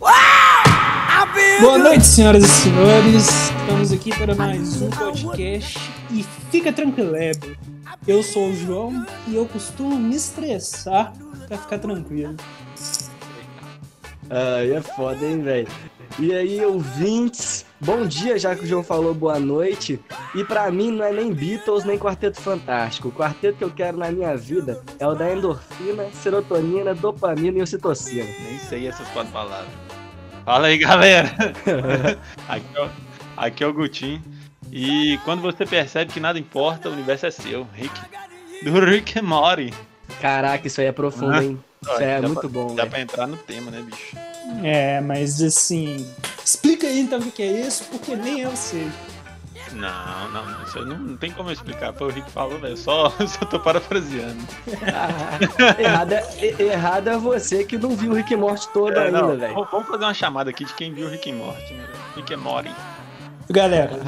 Boa noite, senhoras e senhores. Estamos aqui para mais um podcast e fica tranquilo, eu sou o João e eu costumo me estressar pra ficar tranquilo. Ai, é foda, hein, velho? E aí, ouvintes, bom dia, já que o João falou boa noite. E para mim não é nem Beatles nem Quarteto Fantástico. O quarteto que eu quero na minha vida é o da endorfina, serotonina, dopamina e ocitocina. Nem sei essas quatro palavras. Fala aí, galera. aqui, é o, aqui é o Gutim. E quando você percebe que nada importa, o universo é seu. Rick. Do Rick and Morty. Caraca, isso aí é profundo, ah. hein? Isso é muito pra, bom. Dá véio. pra entrar no tema, né, bicho? É, mas assim. Explica aí então o que é isso, porque nem eu sei. Não, não, isso não, não tem como eu explicar. Foi o Rick falou, velho. Só, só tô parafraseando. Ah, errado, é, errado é você que não viu o Rick Morty todo é, ainda, velho. Vamos fazer uma chamada aqui de quem viu o Rick Morty, né? Rick Morty. Galera,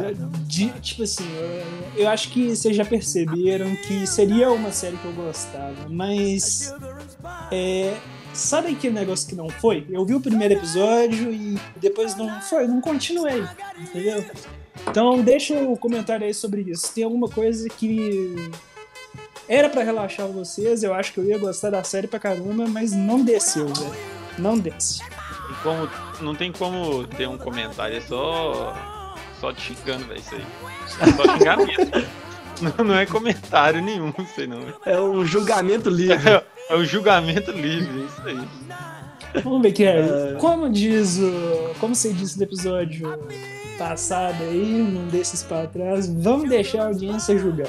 de, tipo assim, eu, eu, acho que vocês já perceberam que seria uma série que eu gostava, mas. É, sabe aquele negócio que não foi? Eu vi o primeiro episódio e depois não foi, não continuei, entendeu? Então deixa um comentário aí sobre isso. Tem alguma coisa que era para relaxar vocês, eu acho que eu ia gostar da série pra caramba, mas não desceu, velho. Não desce. E como, não tem como ter um comentário, é só só te xingando, velho, isso aí. É só xingamento. não, não é comentário nenhum, sei não. É um julgamento livre. É, é um julgamento livre, isso aí. Vamos ver que é. é. Como diz o. Como você disse no episódio passado aí, num desses pra trás, vamos deixar a audiência julgar.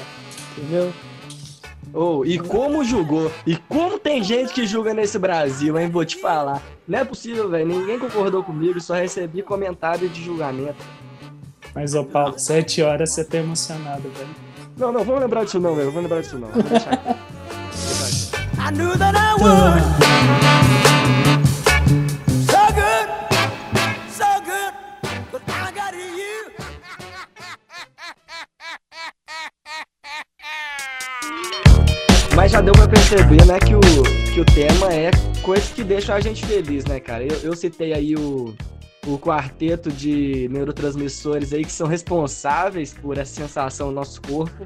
Entendeu? Oh, e como julgou? E como tem gente que julga nesse Brasil, hein? Vou te falar. Não é possível, velho. Ninguém concordou comigo, só recebi comentário de julgamento. Mas, ô Paulo, sete horas você tá emocionado, velho. Não, não, vamos lembrar disso não, velho. Vamos lembrar disso não. I knew that I would. Mas já deu pra perceber, né, que o, que o tema é coisas que deixam a gente feliz, né, cara? Eu, eu citei aí o, o quarteto de neurotransmissores aí que são responsáveis por essa sensação no nosso corpo.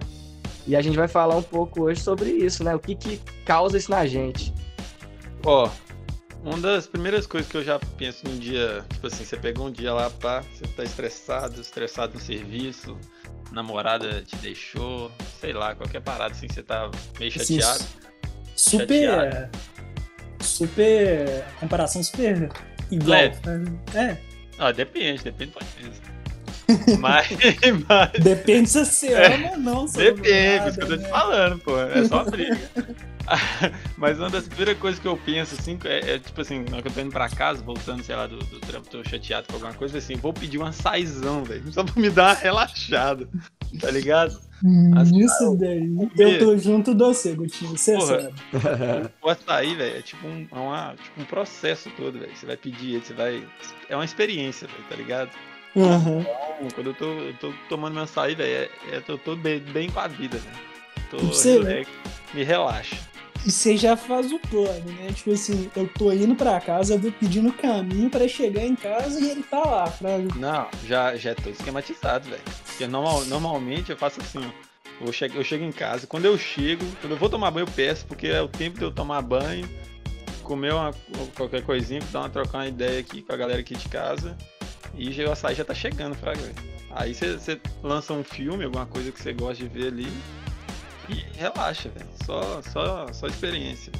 E a gente vai falar um pouco hoje sobre isso, né? O que, que causa isso na gente. Ó, uma das primeiras coisas que eu já penso num dia, tipo assim, você pegou um dia lá, pá, você tá estressado, estressado no serviço, namorada te deixou, sei lá, qualquer parada assim, você tá meio chateado. super. Chateado. Super. Comparação super igual. É. é. Ah, depende, depende do ponto mas, mas... Depende se você é. ama ou não. Depende, nada, isso que eu tô te né? falando, pô. É só briga. mas uma das primeiras coisas que eu penso, assim, é, é tipo assim, na hora que eu tô indo pra casa, voltando, sei lá, do, do trampo, tô chateado com alguma coisa, assim, vou pedir uma saizão, velho. Só pra me dar uma relaxada. Tá ligado? Hum, Isso daí. Eu tô junto do você, Gutinho. Você é Porra, sabe. O açaí, velho, é tipo um, é uma, tipo um processo todo, velho. Você vai pedir ele, você vai. É uma experiência, velho, tá ligado? Uhum. Então, quando eu tô, eu tô tomando meu açaí, velho, é, é, eu tô bem, bem com a vida, velho. Tô você, relax, me relaxa. E você já faz o plano, né? Tipo assim, eu tô indo pra casa, eu vou pedindo caminho pra chegar em casa e ele tá lá. Pra... Não, já, já tô esquematizado, velho. Porque normal, normalmente eu faço assim, ó. Eu chego, eu chego em casa, quando eu chego, quando eu vou tomar banho, eu peço, porque é o tempo de eu tomar banho, comer uma, qualquer coisinha, dar uma trocar uma ideia aqui com a galera aqui de casa. E o açaí já tá chegando, fraga. Aí você lança um filme, alguma coisa que você gosta de ver ali, e relaxa, velho. Só, só, só experiência.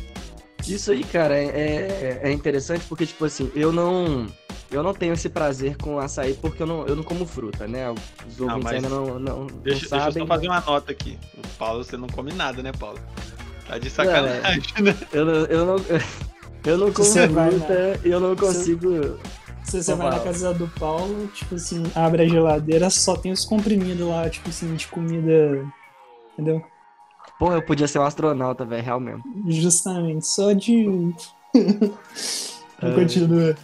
Isso aí, cara, é, é, é interessante porque, tipo assim, eu não. Eu não tenho esse prazer com açaí porque eu não, eu não como fruta, né? Os ouvintes não, ainda não, não, deixa, não sabem. Deixa eu só fazer uma nota aqui. O Paulo, você não come nada, né, Paulo? Tá de sacanagem, não, né? Eu não, eu não, eu não como você fruta e eu não consigo... Se você vai na casa do Paulo, tipo assim, abre a geladeira, só tem os comprimidos lá, tipo assim, de comida... Entendeu? Porra, eu podia ser um astronauta, velho, real mesmo. Justamente, só de. é... Continua.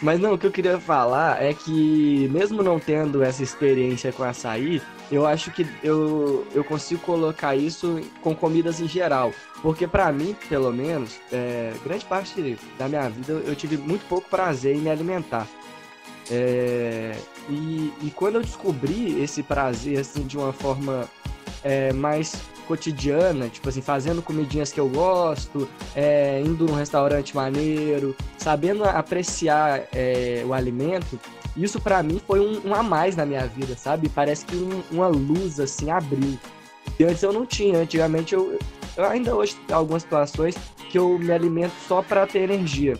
Mas não, o que eu queria falar é que, mesmo não tendo essa experiência com açaí, eu acho que eu, eu consigo colocar isso com comidas em geral. Porque para mim, pelo menos, é, grande parte da minha vida eu tive muito pouco prazer em me alimentar. É, e, e quando eu descobri esse prazer assim de uma forma é, mais cotidiana, tipo assim, fazendo comidinhas que eu gosto, é, indo num restaurante maneiro, sabendo apreciar é, o alimento, isso para mim foi um, um, a mais na minha vida, sabe? Parece que um, uma luz assim abriu. E antes eu não tinha, antigamente eu, eu ainda hoje algumas situações que eu me alimento só para ter energia.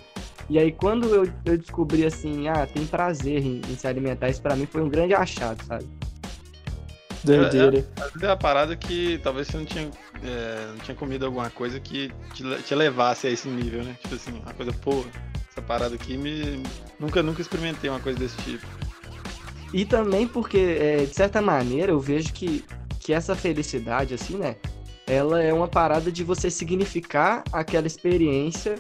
E aí quando eu, eu descobri assim, ah, tem prazer em, em se alimentar, isso para mim foi um grande achado, sabe? Doideira. É, é, é uma parada que talvez você não tinha, é, não tinha comido alguma coisa que te, te, levasse a esse nível, né? Tipo assim, uma coisa, pô, essa parada aqui me. Nunca, nunca experimentei uma coisa desse tipo. E também porque, é, de certa maneira, eu vejo que, que essa felicidade, assim, né? Ela é uma parada de você significar aquela experiência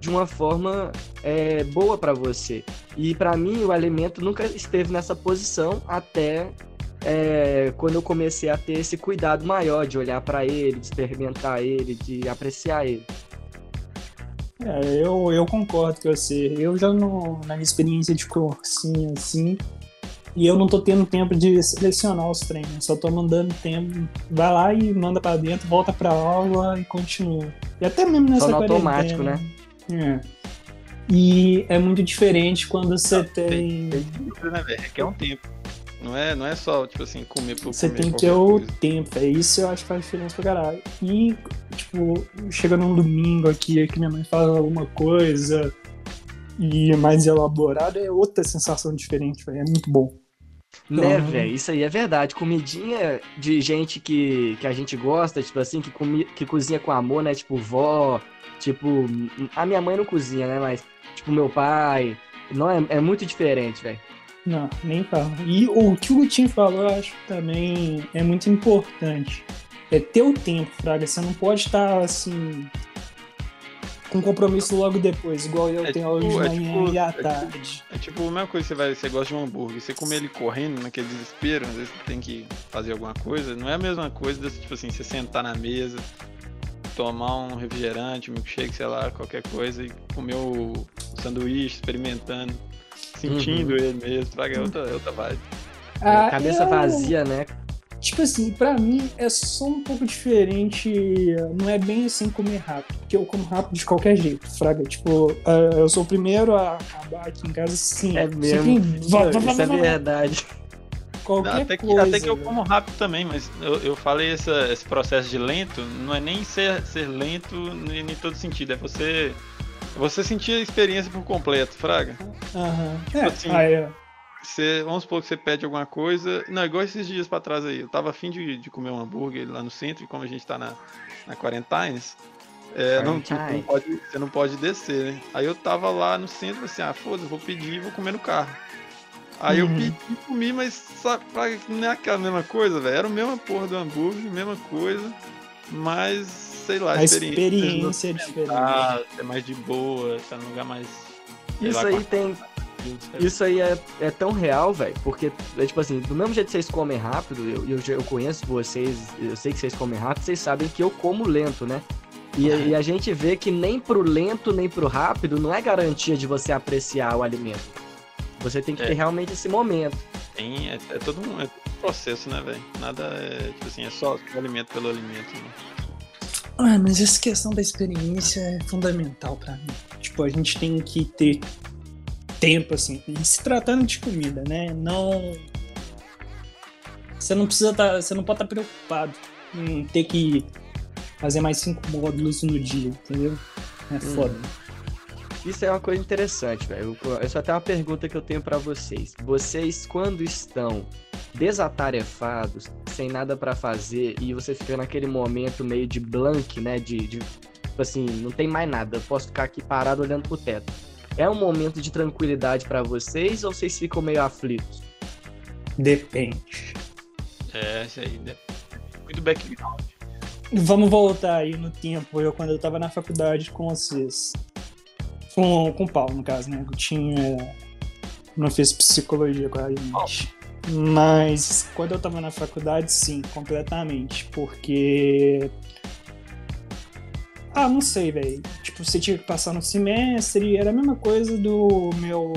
de uma forma é, boa para você. E para mim, o alimento nunca esteve nessa posição até é, quando eu comecei a ter esse cuidado maior de olhar para ele, de experimentar ele, de apreciar ele. É, eu, eu concordo com você. Eu já no, na minha experiência de cursinho, assim, e eu não tô tendo tempo de selecionar os treinos, só tô mandando tempo. Vai lá e manda para dentro, volta pra aula e continua. E até mesmo nessa Só no automático, né? É. E é muito diferente quando você tem. tem, tem né, velho? Requer um tempo. Não é, não é só, tipo assim, comer por Você comer tem que ter o tempo, é isso eu acho que faz diferença pra caralho. E, tipo, chega num domingo aqui que minha mãe fala alguma coisa e é mais elaborada, é outra sensação diferente, véio. é muito bom. Então, né, velho? Isso aí é verdade. Comidinha de gente que, que a gente gosta, tipo assim, que, comi, que cozinha com amor, né? Tipo, vó, tipo. A minha mãe não cozinha, né? Mas, tipo, meu pai. Não é, é muito diferente, velho. Não, nem fala. E o que o Lutinho falou, eu acho que também é muito importante. É ter o tempo, Fraga. Você não pode estar assim. Com compromisso logo depois, igual eu é tenho tipo, hoje de manhã tipo, e à é tarde. Tipo, é tipo a mesma coisa você vai, você gosta de um hambúrguer, você comer ele correndo naquele desespero, às vezes você tem que fazer alguma coisa, não é a mesma coisa tipo assim, você sentar na mesa, tomar um refrigerante, um milkshake, sei lá, qualquer coisa, e comer o sanduíche, experimentando sentindo uhum. ele mesmo, traga é outra, é outra vibe. Ah, Cabeça eu... vazia, né? Tipo assim, pra mim é só um pouco diferente. Não é bem assim comer rápido, porque eu como rápido de qualquer jeito, fraga. Tipo, ah, eu sou o primeiro a acabar aqui em casa sim. É mesmo. Isso é verdade. Qualquer até, que, coisa, até que eu como rápido também, mas eu, eu falei essa, esse processo de lento, não é nem ser, ser lento em todo sentido, é você você sentia a experiência por completo, Fraga. Aham. Uhum. Tipo é, assim, aí, é. Você, vamos supor que você pede alguma coisa. Não, igual esses dias pra trás aí. Eu tava afim de, de comer um hambúrguer lá no centro, e como a gente tá na, na Quarantines, é, não, tipo, não pode, você não pode descer, né? Aí eu tava lá no centro, assim, ah, foda-se, vou pedir e vou comer no carro. Aí uhum. eu pedi e comi, mas sabe, não é aquela mesma coisa, velho. Era a mesma porra do hambúrguer, mesma coisa, mas sei lá, a experiência, experiência é diferente. Ah, é mais de boa, tá num lugar mais. Isso aí tem. Isso aí é, é tão real, velho, porque, é tipo assim, do mesmo jeito que vocês comem rápido, eu, eu, eu conheço vocês, eu sei que vocês comem rápido, vocês sabem que eu como lento, né? E, uhum. e, a gente vê que nem pro lento, nem pro rápido não é garantia de você apreciar o alimento. Você tem que é. ter realmente esse momento. Tem, é, é todo um, é um processo, né, velho? Nada é, tipo assim, é só o alimento pelo alimento, né? Ah, mas essa questão da experiência é fundamental para mim. Tipo, a gente tem que ter tempo, assim, e se tratando de comida, né? Não. Você não precisa estar. Tá, você não pode estar tá preocupado em ter que fazer mais cinco módulos no dia, entendeu? É hum. foda. Isso é uma coisa interessante, velho. Essa é até uma pergunta que eu tenho para vocês. Vocês, quando estão desatarefados, sem nada para fazer e você fica naquele momento meio de blank, né? De, de tipo assim, não tem mais nada, eu posso ficar aqui parado olhando pro teto. É um momento de tranquilidade para vocês ou vocês ficam meio aflitos? Depende. É, isso aí. Muito background. Vamos voltar aí no tempo, eu quando eu tava na faculdade com vocês. Com, com o Paulo, no caso, né? Eu tinha. Não fiz psicologia com a gente. Mas quando eu tava na faculdade, sim, completamente. Porque. Ah, não sei, velho. Tipo, você tinha que passar no semestre, era a mesma coisa do meu.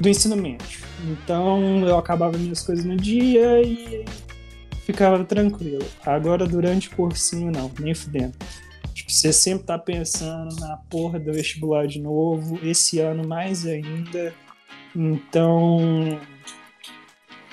do ensino médio. Então eu acabava minhas coisas no dia e ficava tranquilo. Agora, durante o cursinho, não, nem fudendo. Tipo, você sempre tá pensando na porra do vestibular de novo, esse ano mais ainda. Então.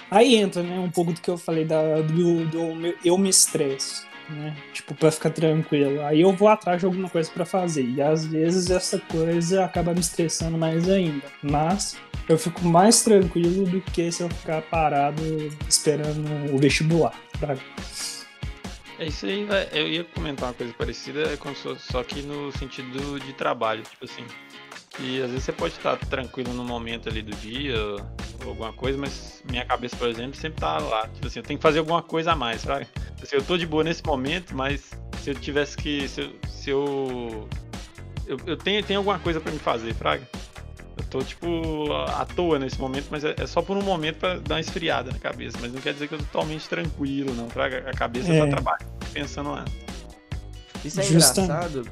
Aí entra, né, um pouco do que eu falei da, do, do eu me estresso, né? Tipo, pra ficar tranquilo. Aí eu vou atrás de alguma coisa para fazer. E às vezes essa coisa acaba me estressando mais ainda. Mas eu fico mais tranquilo do que se eu ficar parado esperando o vestibular. Sabe? É isso aí, eu ia comentar uma coisa parecida, é só que no sentido de trabalho, tipo assim. Que às vezes você pode estar tranquilo no momento ali do dia ou alguma coisa, mas minha cabeça, por exemplo, sempre tá lá. Tipo assim, eu tenho que fazer alguma coisa a mais, sabe? Assim, eu tô de boa nesse momento, mas se eu tivesse que. Se eu. Se eu, eu, eu tenho, tenho alguma coisa para me fazer, Fraga. Eu tô, tipo, à toa nesse momento, mas é, é só por um momento para dar uma esfriada na cabeça. Mas não quer dizer que eu tô totalmente tranquilo, não. Traga a cabeça é. pra trabalhar, pensando lá. Isso é Justa. engraçado,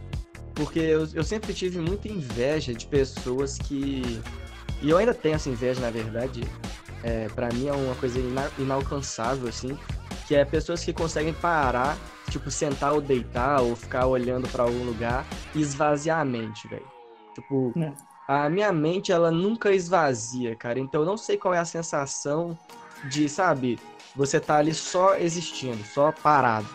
porque eu, eu sempre tive muita inveja de pessoas que. E eu ainda tenho essa inveja, na verdade. É, para mim é uma coisa ina inalcançável, assim. Que é pessoas que conseguem parar, tipo, sentar ou deitar, ou ficar olhando para algum lugar e esvaziar a mente, velho. Tipo, é a minha mente ela nunca esvazia, cara. Então eu não sei qual é a sensação de, sabe, você tá ali só existindo, só parado.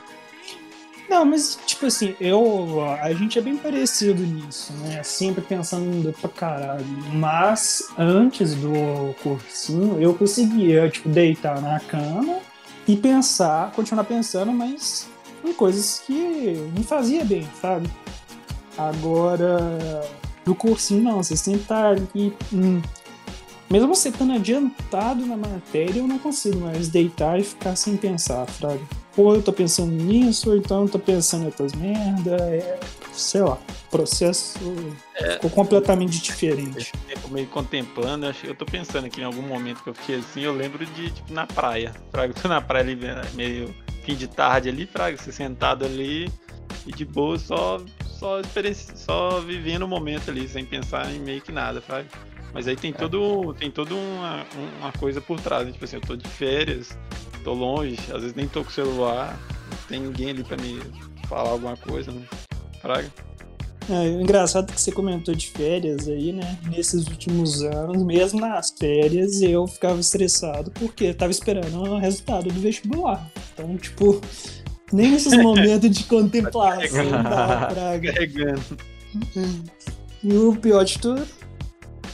Não, mas tipo assim, eu a gente é bem parecido nisso, né? Sempre pensando pra caralho. Mas antes do cursinho, eu conseguia, tipo, deitar na cama e pensar, continuar pensando, mas em coisas que me fazia bem, sabe? Agora, do cursinho, não. Você sempre tá ali. Hum, mesmo você estando adiantado na matéria, eu não consigo mais deitar e ficar sem pensar, Fraga. Ou eu tô pensando nisso, ou então eu tô pensando em outras merda. É, sei lá, o processo é, ficou completamente diferente. Tempo meio contemplando, eu, eu tô pensando aqui em algum momento que eu fiquei assim, eu lembro de, tipo, na praia. Fraga, tô na praia ali, meio fim de tarde ali, Fraga, você sentado ali e de boa, só só, só vivendo o momento ali, sem pensar em meio que nada, sabe? Mas aí tem é. todo, tem toda uma, uma coisa por trás, né? tipo assim, eu tô de férias, tô longe, às vezes nem tô com o celular, não tem ninguém ali pra me falar alguma coisa, né? Praga. É, engraçado que você comentou de férias aí, né? Nesses últimos anos, mesmo nas férias, eu ficava estressado porque tava esperando o resultado do vestibular. Então, tipo, nem nesses momentos de contemplação da praga. Carregando. E o pior de tudo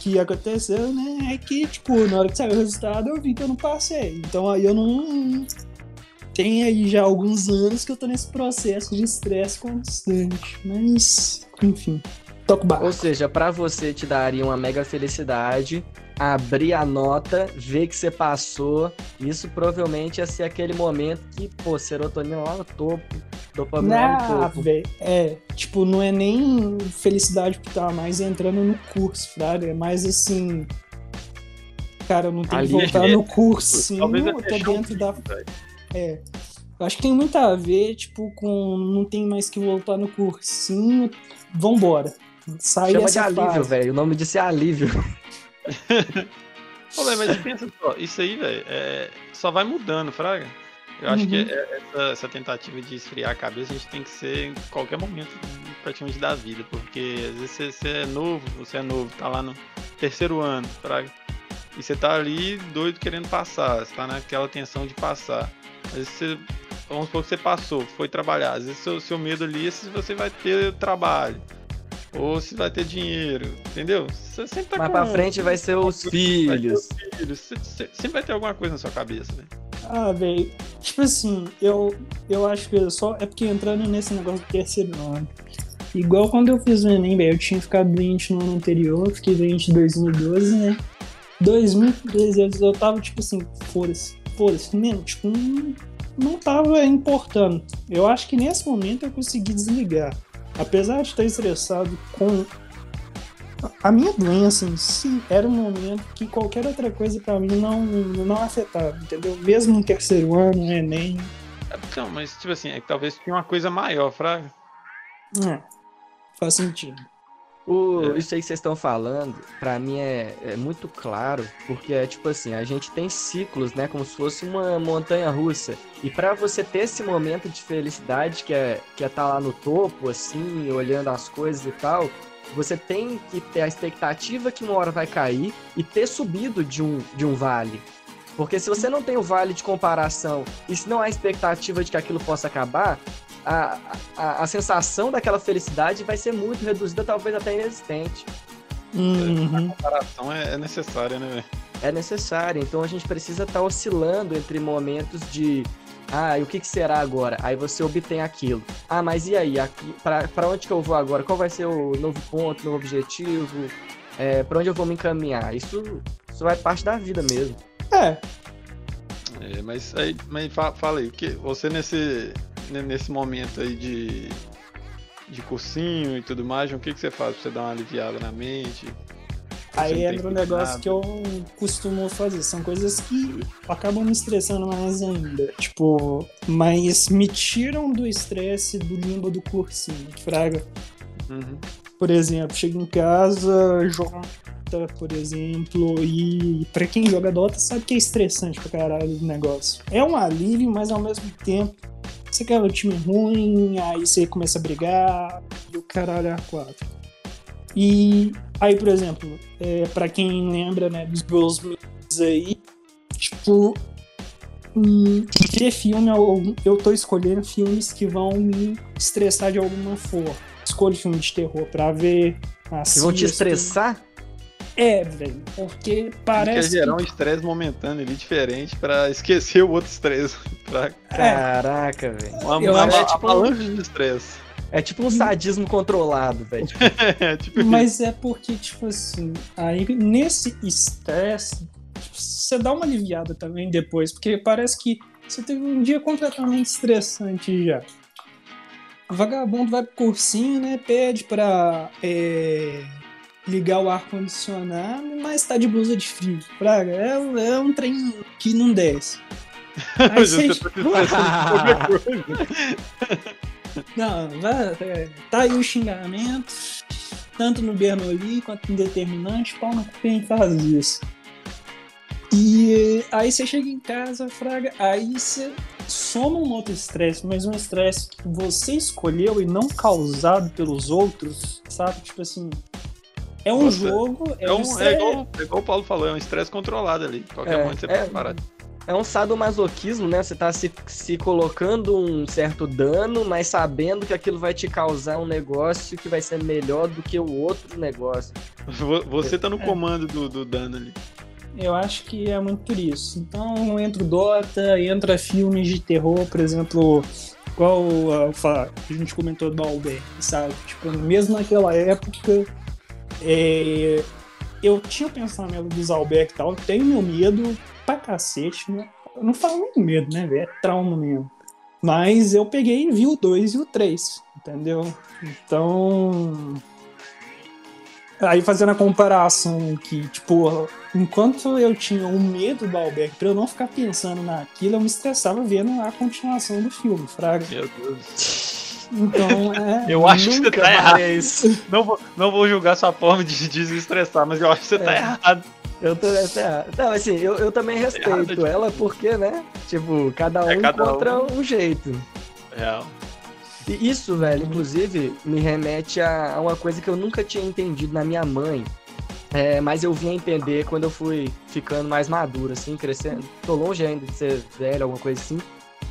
que aconteceu, né, é que, tipo, na hora que saiu o resultado, eu vi que eu não passei. Então aí eu não. Tem aí já alguns anos que eu tô nesse processo de estresse constante. Mas, enfim. Toco barco. Ou seja, para você te daria uma mega felicidade abrir a nota, ver que você passou. Isso provavelmente ia ser aquele momento que, pô, serotonina lá no topo, dopamina lá no topo. É, tipo, não é nem felicidade por estar mais entrando no curso, Fraga. É mais assim. Cara, eu não tenho que voltar é, no cursinho, eu tô dentro da. É. Eu acho que tem muito a ver, tipo, com não tem mais que voltar no cursinho, vambora. Sai Chama de alívio, velho. O nome disso é alívio. Pô, mas pensa só, isso aí, velho, é, só vai mudando, Fraga. Eu acho uhum. que é, essa, essa, tentativa de esfriar a cabeça a gente tem que ser em qualquer momento praticamente da vida, porque às vezes você, você é novo, você é novo, tá lá no terceiro ano, Fraga. E você tá ali doido querendo passar, você tá naquela tensão de passar. Às vezes você, vamos supor que você passou, foi trabalhar, às vezes seu, seu medo ali é se você vai ter trabalho ou se vai ter dinheiro, entendeu? Você sempre tá Mais com... pra frente vai ser os filhos. Vai ser os filhos. sempre vai ter alguma coisa na sua cabeça, né? Ah, velho. Tipo assim, eu, eu acho que só. É porque entrando nesse negócio do terceiro ano. Igual quando eu fiz o Enem, velho, eu tinha ficado doente no ano anterior, fiquei doente em 2012, né? 2013 eu tava tipo assim, foda-se, foda-se, mesmo, tipo, não, não tava importando. Eu acho que nesse momento eu consegui desligar apesar de estar estressado com a minha doença em si era um momento que qualquer outra coisa pra mim não, não afetava, entendeu? Mesmo no terceiro ano, no Enem. Não, mas tipo assim, é que talvez tinha uma coisa maior, Fraga. É, faz sentido. O, É. Isso aí que vocês estão falando, pra mim é, é muito claro, porque é tipo assim, a gente tem ciclos, né, como se fosse uma montanha russa. E pra você ter esse momento de felicidade que é que é tá lá no topo, assim, olhando as coisas e tal, você tem que ter a expectativa que uma hora vai cair e ter subido de um, de um vale. Porque se você não tem o vale de comparação e se não há expectativa de que aquilo possa acabar, a, a, a sensação daquela felicidade vai ser muito reduzida, talvez até inexistente. Uhum. comparação é, é necessária, né, velho? É necessário, então a gente precisa estar oscilando entre momentos de ah, e o que, que será agora? Aí você obtém aquilo. Ah, mas e aí? Pra onde que eu vou agora? Qual vai ser o novo ponto, novo objetivo? É, pra onde eu vou me encaminhar? Isso, isso vai parte da vida mesmo. É, É, mas aí, mas fa- fala aí, que você nesse, ne- nesse momento aí de, de cursinho e tudo mais, o que, que você faz pra você dar uma aliviada na mente? Aí tem entra um negócio nada? que eu costumo fazer. São coisas que acabam me estressando mais ainda. Tipo, mas me tiram do estresse do limbo do cursinho, fraga. Uhum. Por exemplo, chego em casa, jogo Dota, por exemplo, e pra quem joga Dota sabe que é estressante pra caralho o negócio. É um alívio, mas ao mesmo tempo você quer um time ruim, aí você começa a brigar, e o caralho é a quatro. E aí, por exemplo, é, para quem lembra né, dos meus aí, tipo, hum, ver filme, eu, eu tô escolhendo filmes que vão me estressar de alguma forma. Escolho filme de terror pra ver. Que vão te assisto. estressar? É, velho, porque Quer parece gerar que... um estresse momentâneo ali diferente pra esquecer o outro estresse. pra É, Caraca, velho. uma, uma, acho, uma tipo, avalanche de estresse. É tipo um sadismo controlado, velho. Tipo, É, tipo Mas é porque, tipo assim, aí nesse estresse, tipo, você dá uma aliviada também depois, porque parece que você teve um dia completamente estressante já. O vagabundo vai pro cursinho, né? Pede pra é, ligar o ar-condicionado, mas tá de blusa de frio. Praga, é, é um trem que não desce. Aí você tá. Não, vai, é, tá aí o xingamento, tanto no Bernoulli quanto no determinante, pau no cu quem faz isso. E aí você chega em casa, Fraga, aí você soma um outro estresse, mas um estresse que você escolheu e não causado pelos outros, sabe? Tipo assim, é um Nossa, jogo, é, É, um é, estresse. igual, é igual o Paulo falou, é um estresse controlado ali. Qualquer É, momento você é. pode parar. é um sadomasoquismo, né? Você tá se, se colocando um certo dano, mas sabendo que aquilo vai te causar um negócio que vai ser melhor do que o outro negócio. Vo- Você tá no É. comando do, do dano ali. Eu acho que é muito por isso. Então entra o Dota, entra filmes de terror, por exemplo, igual uh, fa- a gente comentou do Alberg, sabe? Tipo, mesmo naquela época, é, eu tinha o pensamento dos Alberg e tal, eu tenho meu medo pra cacete, né? Eu não falo nem medo, né, velho? É trauma mesmo. Mas eu peguei e vi o 2 e o 3, entendeu? Então. Aí fazendo a comparação que, tipo, enquanto eu tinha o medo do Alberg, pra eu não ficar pensando naquilo, eu me estressava vendo a continuação do filme, Fraga. Meu Deus. Então, é. Eu acho que você tá errado. isso. Não vou, não vou julgar sua forma de desestressar, mas eu acho que você tá É. errado. Eu tô. Não, assim, eu, eu também respeito errado, ela porque, né? Tipo, cada um É, cada um. encontra um jeito. Real. E isso, velho, inclusive, me remete a, a uma coisa que eu nunca tinha entendido na minha mãe. É, mas eu vim a entender quando eu fui ficando mais maduro, assim, crescendo. Tô longe ainda de ser velho, alguma coisa assim.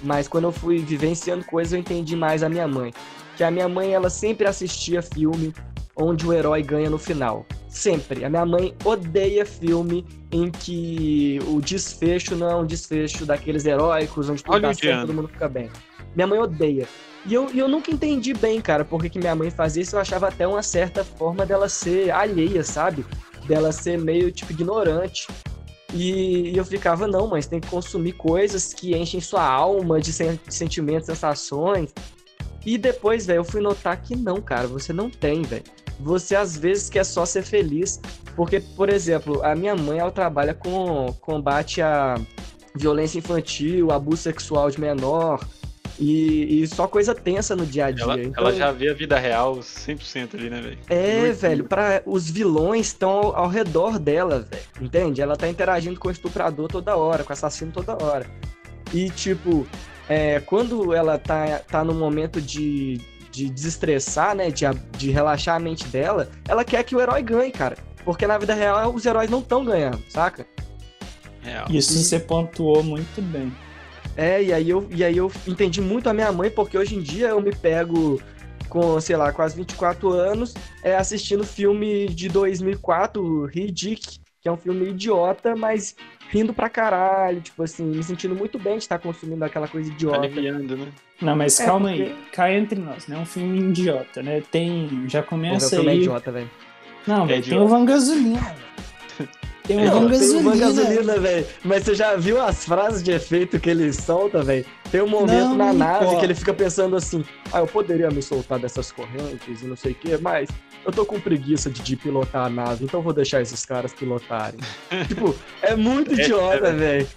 Mas quando eu fui vivenciando coisas, eu entendi mais a minha mãe. Que a minha mãe, ela sempre assistia filme onde o herói ganha no final. Sempre. A minha mãe odeia filme em que o desfecho não é um desfecho daqueles heróicos, onde tudo dá certo, todo mundo fica bem. Minha mãe odeia. E eu, eu nunca entendi bem, cara, por que que minha mãe fazia isso. Eu achava até uma certa forma dela ser alheia, sabe? Dela ser meio, tipo, ignorante. E, eu ficava, não, mas tem que consumir coisas que enchem sua alma de sen- sentimentos, sensações. E depois, velho, eu fui notar que não, cara, você não tem, velho. você às vezes quer só ser feliz. Porque, por exemplo, a minha mãe, ela trabalha com combate a violência infantil, abuso sexual de menor, e, e, só coisa tensa no dia a dia. Ela, então, ela já vê a vida real 100% ali, né, velho? É, Muito velho, para os vilões estão ao, ao, redor dela, velho. Entende? Ela tá interagindo com o estuprador toda hora, com o assassino toda hora. E, tipo, é, quando ela tá, tá no momento de, de desestressar, né, de, de relaxar a mente dela, ela quer que o herói ganhe, cara. Porque na vida real os heróis não estão ganhando, saca? Real. Isso você pontuou muito bem. É, e aí, eu, e aí eu entendi muito a minha mãe, porque hoje em dia eu me pego com, sei lá, quase 24 anos, é, assistindo filme de 2004, Riddick, que é um filme idiota, mas rindo pra caralho, tipo assim, me sentindo muito bem de estar consumindo aquela coisa idiota. Aliviando, né? Não, mas é, calma porque... aí, cai entre nós, né? É um filme idiota, né? Tem, já começa aí... É idiota, velho. Não, é tem o Van Gasolina, tem uma não, gasolina. Tem uma gasolina, velho. Mas você já viu as frases de efeito que ele solta, velho? Tem um momento não, na nave pô. que ele fica pensando assim: ah, eu poderia me soltar dessas correntes e não sei o quê, mas eu tô com preguiça de, de pilotar a nave, então vou deixar esses caras pilotarem. tipo, é muito é, idiota, é, velho.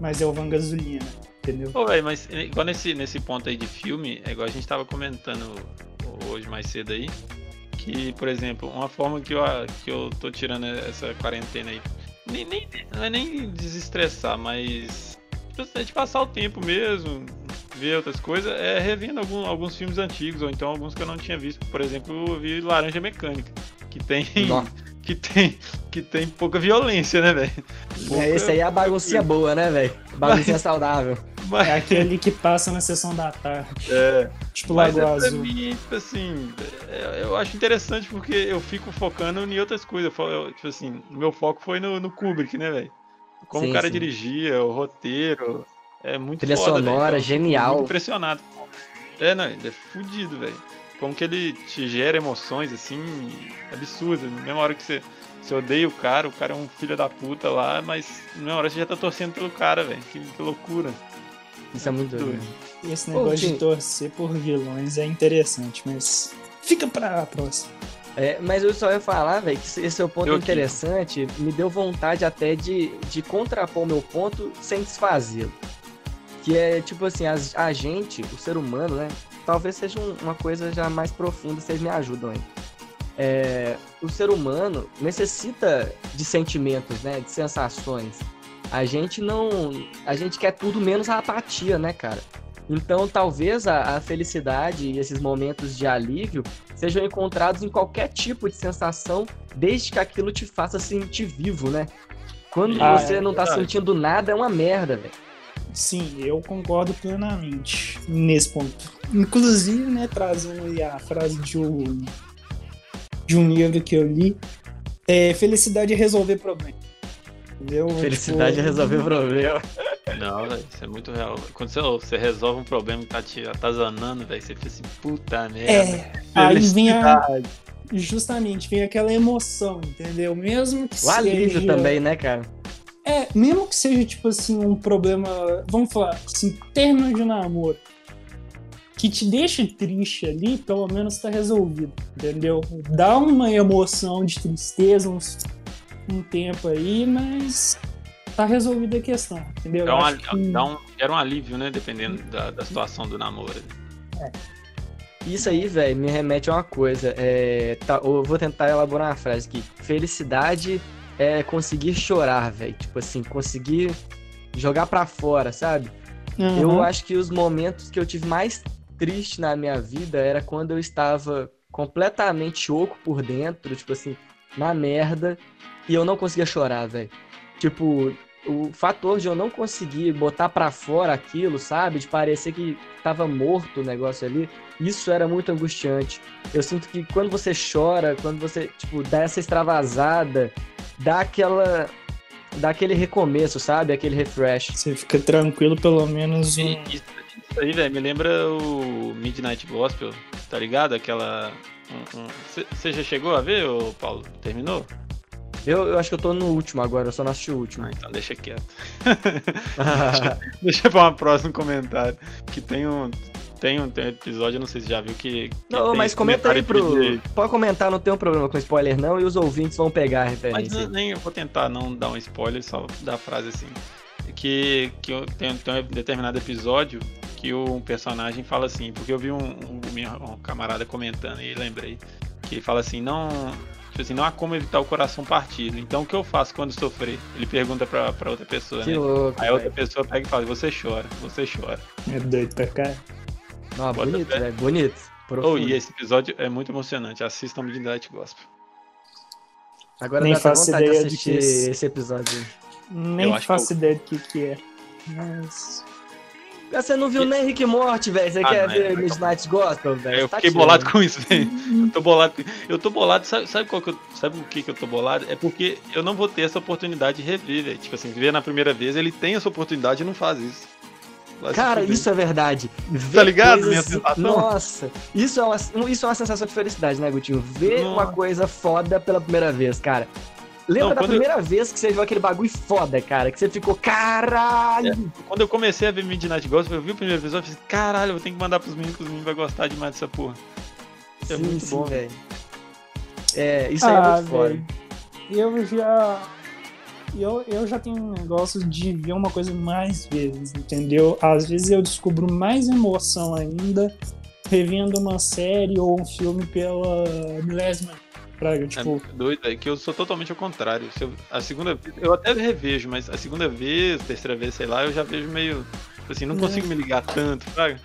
Mas é o Van Gasolina, entendeu? Pô, velho, mas igual nesse, nesse ponto aí de filme, é igual a gente tava comentando hoje mais cedo aí que, por exemplo, uma forma que eu, que eu tô tirando essa quarentena aí, nem, nem, não é nem desestressar, mas de passar o tempo mesmo, ver outras coisas, é revendo algum, alguns filmes antigos, ou então alguns que eu não tinha visto. Por exemplo, eu vi Laranja Mecânica, que tem. Que tem, que tem pouca violência, né, velho? É, esse aí é a baguncinha boa, né, velho? Baguncinha mas, saudável. Mas... É aquele que passa na sessão da tarde. É. Tipo Lago é Azul. Mim, assim, é, eu acho interessante porque eu fico focando em outras coisas. Eu, tipo assim, meu foco foi no, no Kubrick, né, velho? Como sim, o cara sim. dirigia, o roteiro. É muito Trilha foda, sonora, véio. genial. Muito impressionado. É, não, ele é fudido, velho. Como que ele te gera emoções, assim, absurdas. Na mesma hora que você, você odeia o cara, o cara é um filho da puta lá, mas na mesma hora você já tá torcendo pelo cara, velho. Que, que, loucura. Isso é muito doido. Esse negócio Pô, de torcer por vilões é interessante, mas fica pra próxima. É, mas eu só ia falar, velho, que esse é o ponto eu interessante, aqui. me deu vontade até de, de contrapor o meu ponto sem desfazê-lo. Que é tipo assim, a, a, gente, o ser humano, né? Talvez seja um, uma coisa já mais profunda, vocês me ajudam aí. É, o ser humano necessita de sentimentos, né? De sensações. A gente não. A gente quer tudo menos a apatia, né, cara? Então, talvez a, a, felicidade e esses momentos de alívio sejam encontrados em qualquer tipo de sensação, desde que aquilo te faça sentir vivo, né? Quando ah, você é não tá sentindo nada, é uma merda, velho. Sim, eu concordo plenamente nesse ponto. Inclusive, né, trazendo aí a frase de um, de um livro que eu li, é felicidade é resolver problema. Entendeu? Felicidade tipo... é resolver problema. Não, velho, isso é muito real. Quando você, você resolve um problema que tá te atazanando, velho, você fica assim, puta merda. É, aí vem a. Justamente, vem aquela emoção, entendeu? Mesmo que o seja. alívio também, né, cara? É, mesmo que seja, tipo assim, um problema, vamos falar, assim, término de namoro, que te deixa triste ali, pelo menos tá resolvido, entendeu? Dá uma emoção de tristeza, uns, um tempo aí, mas tá resolvida a questão, entendeu? Dá um, que... dá um, era um alívio, né, dependendo da, da situação do namoro. É. Isso aí, velho, me remete a uma coisa. É, tá, eu vou tentar elaborar uma frase aqui. Felicidade é conseguir chorar, velho. Tipo assim, conseguir jogar para fora, sabe? Uhum. Eu acho que os momentos que eu tive mais triste na minha vida era quando eu estava completamente oco por dentro, tipo assim, na merda, e eu não conseguia chorar, velho. Tipo, o fator de eu não conseguir botar para fora aquilo, sabe? De parecer que tava morto o negócio ali, isso era muito angustiante. Eu sinto que quando você chora, quando você, tipo, dá essa extravasada, dá aquela dá aquele recomeço, sabe? Aquele refresh. Você fica tranquilo pelo menos um... Isso, isso aí, velho, me lembra o Midnight Gospel, tá ligado? Aquela... Você um, um... já chegou a ver, ô Paulo? Terminou? Eu, eu acho que eu tô no último agora, eu só não assisti o último. Ah, então deixa quieto. deixa, deixa pra um próximo comentário. Que tem um. tem um, tem um episódio, não sei se já viu, que. que Não, mas comenta aí pro. de- Pode comentar, não tem um problema com spoiler, não, e os ouvintes vão pegar a Mas referência. eu- nem eu vou tentar não dar um spoiler, só dar a frase assim. Que, que eu- tem, tem um determinado episódio que o personagem fala assim, porque eu vi um, um, um camarada comentando e lembrei. Que ele fala assim, não. Tipo assim, não há como evitar o coração partido. Então o que eu faço quando sofrer? Ele pergunta pra, pra outra pessoa, Que né? louco. Aí a outra pessoa pega e fala, você chora, você chora. É doido pra cá. Não, Bota bonito, velho. Bonito. Oh, Profundo. e esse episódio é muito emocionante. Assistam Midnight Gospel. Agora Nem dá faço vontade de ideia de assistir que esse- esse episódio. aí. Nem Eu faço que ideia do que que é. Mas... Você não viu nem Rick e Morty, velho. Você Ah, quer não, ver é, Midnight Gospel, velho? Eu Tá fiquei tirando. bolado com isso, velho. Eu tô bolado. Eu tô bolado, sabe, sabe qual que eu, sabe o que que eu tô bolado? É porque eu não vou ter essa oportunidade de rever, velho. Tipo assim, ver na primeira vez, ele tem essa oportunidade e não faz isso. Cara, isso é verdade. Ver Tá ligado, coisas-? Nossa, isso é, uma, isso é uma sensação de felicidade, né, Gutinho? Ver Nossa. uma coisa foda pela primeira vez, cara. Lembra Não, da quando eu- primeira vez que você viu aquele bagulho foda, cara? Que você ficou, caralho! Quando eu comecei a ver Midnight Gospel, eu vi o primeiro episódio e falei, caralho, eu vou ter que mandar pros meninos, que os meninos vão gostar demais dessa porra. Isso é sim, muito sim, bom. velho. É, isso aí é Ah, muito foda. Eu já. Eu, eu já tenho um negócio de ver uma coisa mais vezes, entendeu? Às vezes eu descubro mais emoção ainda revendo uma série ou um filme pela milésima. Praga, É tipo, muito doido, é que eu sou totalmente ao contrário. Se eu- a segunda vez, eu até revejo, mas a segunda vez, terceira vez, sei lá, eu já vejo meio. Tipo assim, não É. consigo me ligar tanto, sabe?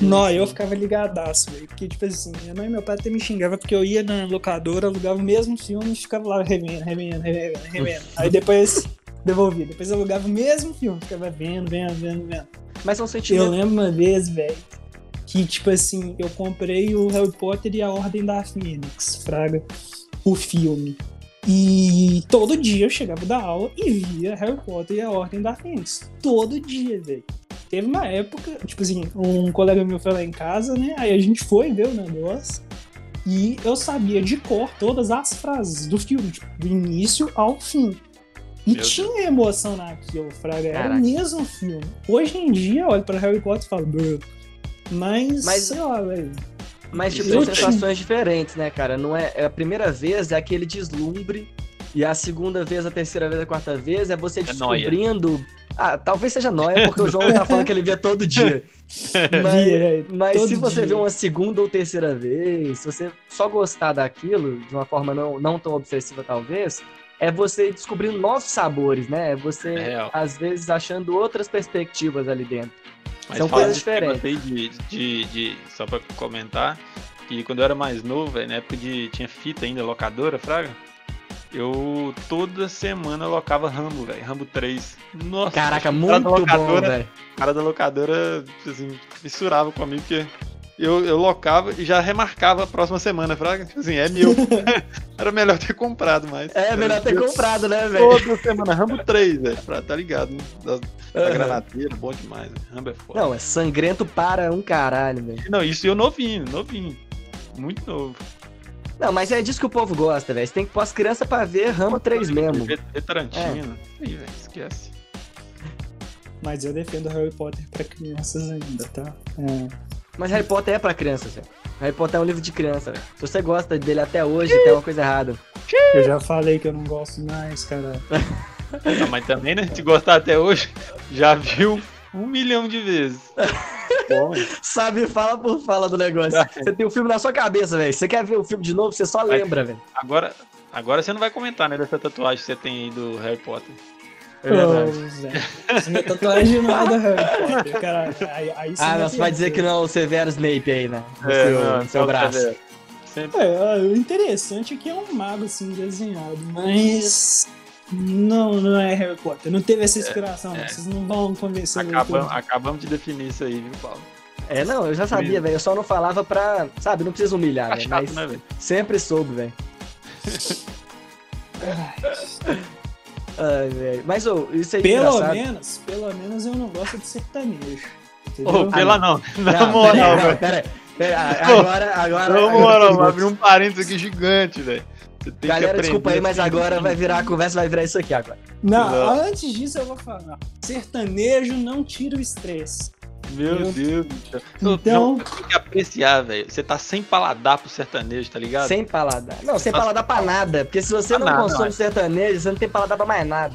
Não, sim. eu ficava ligadaço, velho. Porque, tipo assim, minha mãe e meu pai até me xingavam porque eu ia na locadora, alugava o mesmo filme e ficava lá revendo, revendo, revendo, revendo. Aí depois devolvia. Depois eu alugava o mesmo filme, ficava vendo, vendo, vendo, vendo. Mas são Eu sentimentos. lembro uma vez, velho, que, tipo assim, eu comprei o Harry Potter e a Ordem da Fênix, fraga, o filme. E todo dia eu chegava da aula e via Harry Potter e a Ordem da Fênix. Todo dia, velho. Teve uma época, tipo assim, um colega meu foi lá em casa, né? Aí a gente foi ver o negócio. E eu sabia de cor todas as frases do filme, tipo, do início ao fim. E Meu tinha emoção naquilo, Fraga. Era Caraca. o mesmo filme. Hoje em dia, eu olho pra Harry Potter e falo, "Bruh." mas, Mas- sei lá, velho. Mas, tipo, Eu são sensações diferentes, né, cara? Não é, é a primeira vez é aquele deslumbre, e a segunda vez, a terceira vez, a quarta vez é você É descobrindo. Ah, talvez seja nóia, porque o João tá falando que ele via todo dia. Mas, velho, mas todo se você dia. vê uma segunda ou terceira vez, se você só gostar daquilo, de uma forma não, não tão obsessiva, talvez, é você descobrindo novos sabores, né? É você, É às vezes, achando outras perspectivas ali dentro. Mas São coisas negócio aí de, de, de- Só pra comentar, que quando eu era mais novo, velho, na época de. Tinha fita ainda, locadora, Fraga. Eu toda semana eu locava Rambo, velho. Rambo 3. Nossa, Caraca, muito da bom, locadora, velho. O cara da locadora, assim, fissurava comigo, porque eu, eu locava e já remarcava a próxima semana, Fraga. Tipo assim, é meu. era melhor ter comprado mais. É, melhor ter comprado, né, velho? Toda semana, Rambo 3, velho. Tá ligado, né? Da, da granadeira, bom demais. velho. Rambo é foda. Não, é sangrento para um caralho, velho. Não, isso eu novinho, novinho. Muito novo. Não, mas é disso que o povo gosta, velho. Você tem que pôr as crianças pra ver Rambo 3 mesmo. Ver Tarantino. Ih, velho, esquece. Mas eu defendo Harry Potter pra crianças ainda, tá? É. Mas Harry Potter é pra crianças, velho. Harry Potter é um livro de criança, velho. Se você gosta dele até hoje, tem uma coisa errada. Eu já falei que eu não gosto mais, cara. Não, mas também, né? Se gostar até hoje, já viu um milhão de vezes. Bom. Sabe, fala por fala do negócio. Você tem o filme na sua cabeça, velho. Você quer ver o filme de novo, você só lembra, velho. agora, agora você não vai comentar, né? Dessa tatuagem que você tem aí do Harry Potter. É verdade. Ô, Zé. Tatuagem não é da Harry Potter, cara. Aí, aí você Ah, não, você vai dizer que não é o Severo Snape aí, né? No É, seu, não, no seu só braço. Sempre. É, o interessante é que é um mago assim desenhado, mas não, não é Harry Potter. Não teve essa inspiração, é. não. vocês não vão convencer Acabamos, de definir isso aí, viu, Paulo? É, não, eu já sabia, velho. Eu só não falava pra. Sabe, não precisa humilhar, Tá velho. chato, Mas né, sempre soube, velho. Ai, velho. Mas, ô, isso aí é Pelo engraçado. menos, pelo menos eu não gosto de sertanejo. Ô, pela não. Na Não, moral, não, velho. pera aí. Pera aí, Agora, agora. Na moral, abriu um parênteses aqui gigante, velho. Galera, desculpa aí, mas assim. agora vai virar a conversa, vai virar isso aqui agora. Não, Não. antes disso eu vou falar. Sertanejo não tira o estresse. Meu Eu- Deus do céu. Então- João, tem que apreciar, velho. Você tá sem paladar pro sertanejo, tá ligado? Sem paladar. Não, sem Nossa. paladar pra nada. Porque se você Pra não nada, consome eu acho. sertanejo, você não tem paladar pra mais nada.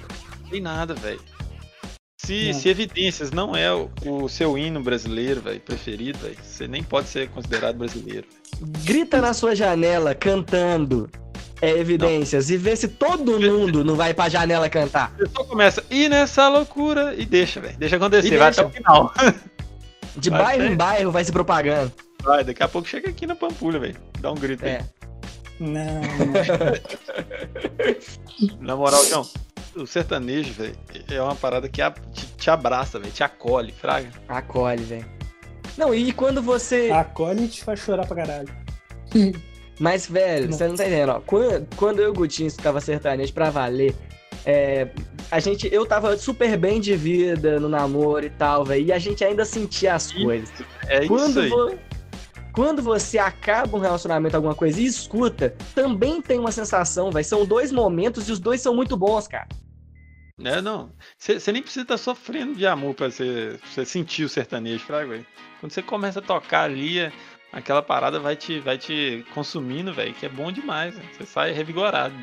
tem nada, velho. Se, Não. se Evidências não é o, o seu hino brasileiro, velho, preferido, velho, você nem pode ser considerado brasileiro. Grita na sua janela cantando é, evidências e vê se todo mundo não vai pra janela cantar. Você só começa, e nessa loucura, e deixa, velho. Deixa acontecer, E vai deixa. até o final. De Vai bairro ser. em bairro vai se propagando. Vai, daqui a pouco chega aqui na Pampulha, velho. Dá um grito aí. É. Não. Na moral, João, o sertanejo, velho, é uma parada que te, te abraça, velho, te acolhe, fraga. Acolhe, velho. Não, e quando você. Acolhe e te faz chorar pra caralho. Mas, velho, Não. você não tá entendendo, ó. Quando, quando eu e o Gutinho ficava sertanejo pra valer, é, a gente, eu tava super bem de vida no namoro e tal, velho. E a gente ainda sentia as Isso, coisas. É isso Quando, aí. vo- quando você acaba um relacionamento, alguma coisa, e escuta, também tem uma sensação, velho. São dois momentos e os dois são muito bons, cara. É, não. Você nem precisa estar sofrendo de amor pra você você sentir o sertanejo, fraga, velho. Quando você começa a tocar ali, é- aquela parada vai te, vai te consumindo, velho, que é bom demais. Você sai revigorado.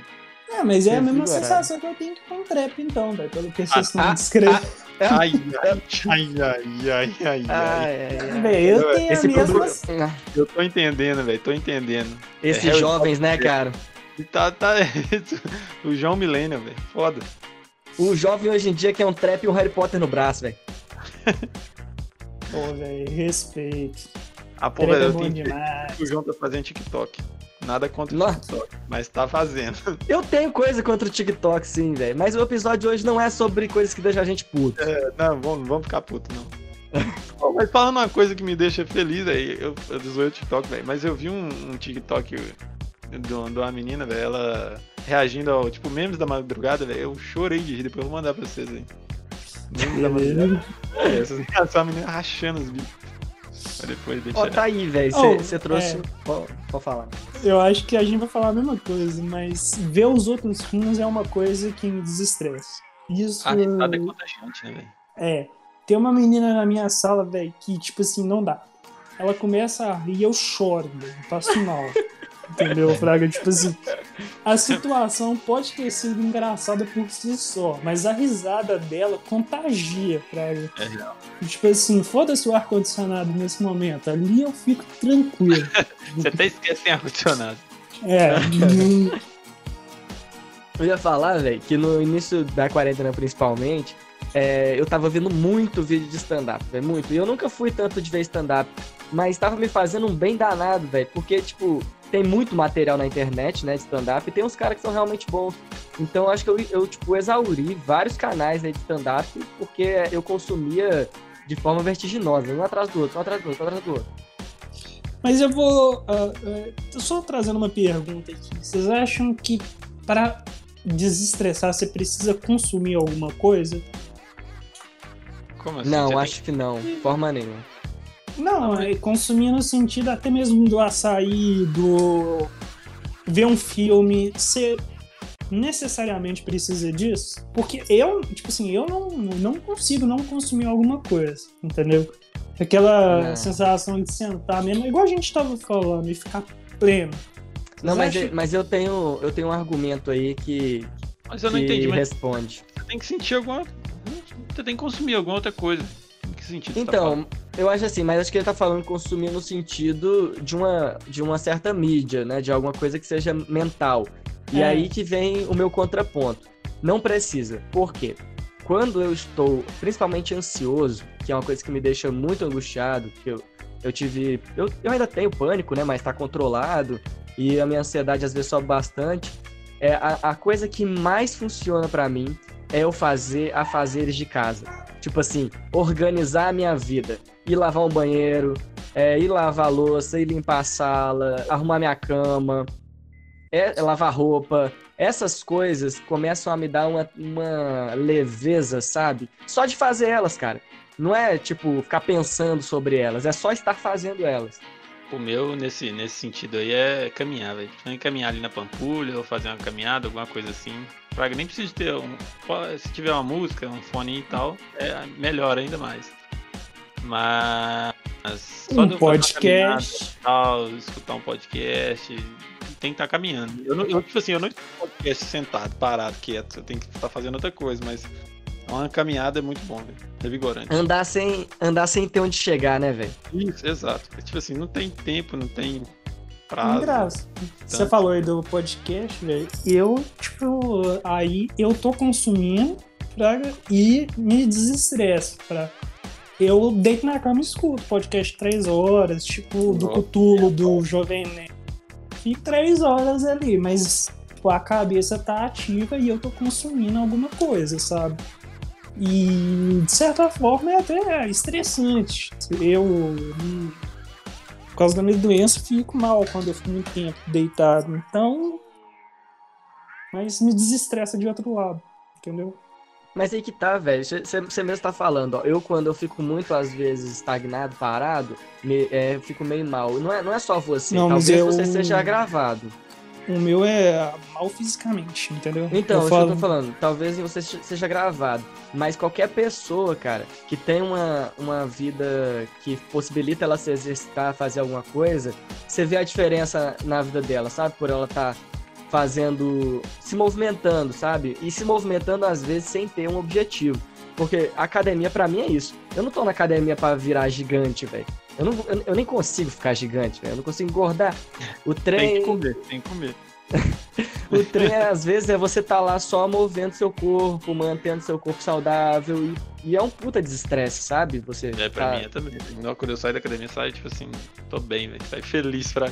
É, mas é a mesma sensação que eu tenho com trap, então, velho. Pelo que vocês Ah, estão descrevendo. Ai, ai, ai, ai, ai, ai, ai. Velho, eu tenho Esse a mesma. Ah, Eu tô entendendo, velho, tô entendendo. Esses É Harry jovens, né, cara? Tá, tá. o João Millennium, velho. Foda. O jovem hoje em dia quer um trap e um Harry Potter no braço, velho. Pô, velho, respeito. A porra, Trap é eu bom tenho o João tá fazendo TikTok. Nada contra o Nossa. TikTok, mas tá fazendo. Eu tenho coisa contra o TikTok, sim, velho. Mas o episódio de hoje não é sobre coisas que deixam a gente puto. Não, vamos, vamos ficar puto, não. Mas falando uma coisa que me deixa feliz aí, eu, eu zoei o TikTok, velho, mas eu vi um, um TikTok de, de uma menina, velho, ela reagindo ao, tipo, memes da madrugada, velho, eu chorei de rir, depois eu vou mandar pra vocês aí. Memes da madrugada. É, essas, essa menina rachando os bichos. Depois deixa... Ó, tá aí, velho. Oh, Você trouxe. é. Pode pode falar. Eu acho que a gente vai falar a mesma coisa, mas ver os outros filmes é uma coisa que me desestressa. Isso. A risada é contagiante, né, velho? É. Tem uma menina na minha sala, velho, que, tipo assim, não dá. Ela começa a rir e eu choro, velho. Passo mal. Entendeu, Fraga? Tipo assim, a situação pode ter sido engraçada por si só, mas a risada dela contagia, Fraga. É real. Tipo assim, foda-se o ar-condicionado nesse momento. Ali eu fico tranquilo. Você até esquece sem ar-condicionado. É. Eu ia falar, velho, que no início da quarentena, principalmente, é, eu tava vendo muito vídeo de stand-up, velho, muito. E eu nunca fui tanto de ver stand-up, mas tava me fazendo um bem danado, velho, porque, tipo, tem muito material na internet, né, de stand-up, e tem uns caras que são realmente bons. Então, eu acho que eu, eu, tipo, exauri vários canais aí de stand-up, porque eu consumia de forma vertiginosa, um atrás do outro, um atrás do outro, um atrás do outro. Mas eu vou. ah, tô só trazendo uma pergunta aqui. Vocês acham que para desestressar você precisa consumir alguma coisa? Como assim? Não, Você tem- acho que não, forma nenhuma. Não, é consumir no sentido até mesmo do açaí, do ver um filme. Você necessariamente precisa disso? Porque eu, tipo assim, eu não, não consigo não consumir alguma coisa, entendeu? Aquela Não. sensação de sentar mesmo, igual a gente tava falando, e ficar pleno. Não, Vocês mas, acham- eu- mas eu tenho eu tenho um argumento aí que, Mas eu não que entendi, mas responde. você tem que sentir alguma. Você tem que consumir alguma outra coisa. Que sentido? tá Então, falando? eu acho assim, mas acho que ele tá falando consumir no sentido de uma, de uma certa mídia, né? De alguma coisa que seja mental. E É. aí que vem o meu contraponto. Não precisa. Por quê? Quando eu estou principalmente ansioso, que é uma coisa que me deixa muito angustiado, que eu, eu tive. Eu, eu ainda tenho pânico, né? Mas tá controlado. E a minha ansiedade às vezes sobe bastante. É, a, a coisa que mais funciona pra mim é eu fazer afazeres de casa. Tipo assim, organizar a minha vida. Ir lavar um banheiro, é, ir lavar a louça, ir limpar a sala, arrumar minha cama, é, lavar roupa. Essas coisas começam a me dar uma, uma leveza, sabe? Só de fazer elas, cara. Não é, tipo, ficar pensando sobre elas, é só estar fazendo elas. O meu, nesse, nesse sentido aí, é caminhar, velho. Que caminhar ali na Pampulha, ou fazer uma caminhada, alguma coisa assim. Fraga, nem precisa ter um. Se tiver uma música, um fone e tal, é melhor ainda mais. Mas só Um podcast. tal, escutar um podcast, tem que estar caminhando. Eu, não, eu, tipo assim, eu não escuto podcast sentado, parado, quieto. Eu tenho que estar fazendo outra coisa, mas uma caminhada é muito bom, velho. É vigorante. Andar sem, andar sem ter onde chegar, né, velho? Isso, exato. É, Tipo assim, não tem tempo, não tem prazo. Graça. Você falou aí do podcast, velho. Eu, tipo, aí eu tô consumindo pra, e me desestresso. Pra, eu deito na cama e escuto podcast três horas, tipo, do. Cutulo, do Jovem Nerd. Fico três horas ali, mas tipo, a cabeça tá ativa e eu tô consumindo alguma coisa, sabe? E de certa forma é até estressante. Eu, hum, por causa da minha doença, fico mal quando eu fico muito tempo deitado. Então. Mas me desestressa de outro lado, entendeu? Mas aí que tá, velho. Você mesmo tá falando, ó. Eu, quando eu fico muito, às vezes, estagnado, parado, me, é, fico meio mal. Não é, não é só você. Não, Talvez eu- você seja agravado. O meu é mal fisicamente, entendeu? Então, eu isso que eu falo, tô falando. Talvez você se- seja gravado. Mas qualquer pessoa, cara, que tem uma, uma vida que possibilita ela se exercitar, fazer alguma coisa, você vê a diferença na vida dela, sabe? Por ela estar fazendo. se movimentando, sabe? E se movimentando, às vezes, sem ter um objetivo. Porque a academia, pra mim, é isso. Eu não tô na academia pra virar gigante, velho. Eu, não, eu, eu nem consigo ficar gigante, velho. Eu não consigo engordar. O trem. Tem que comer, tem que comer. O trem, às vezes, é você tá lá só movendo seu corpo, mantendo seu corpo saudável e, e é um puta desestresse, sabe? Você É, pra tá- mim é também. Não, quando eu saio da academia, eu saio, tipo assim, tô bem, velho. Saio feliz pra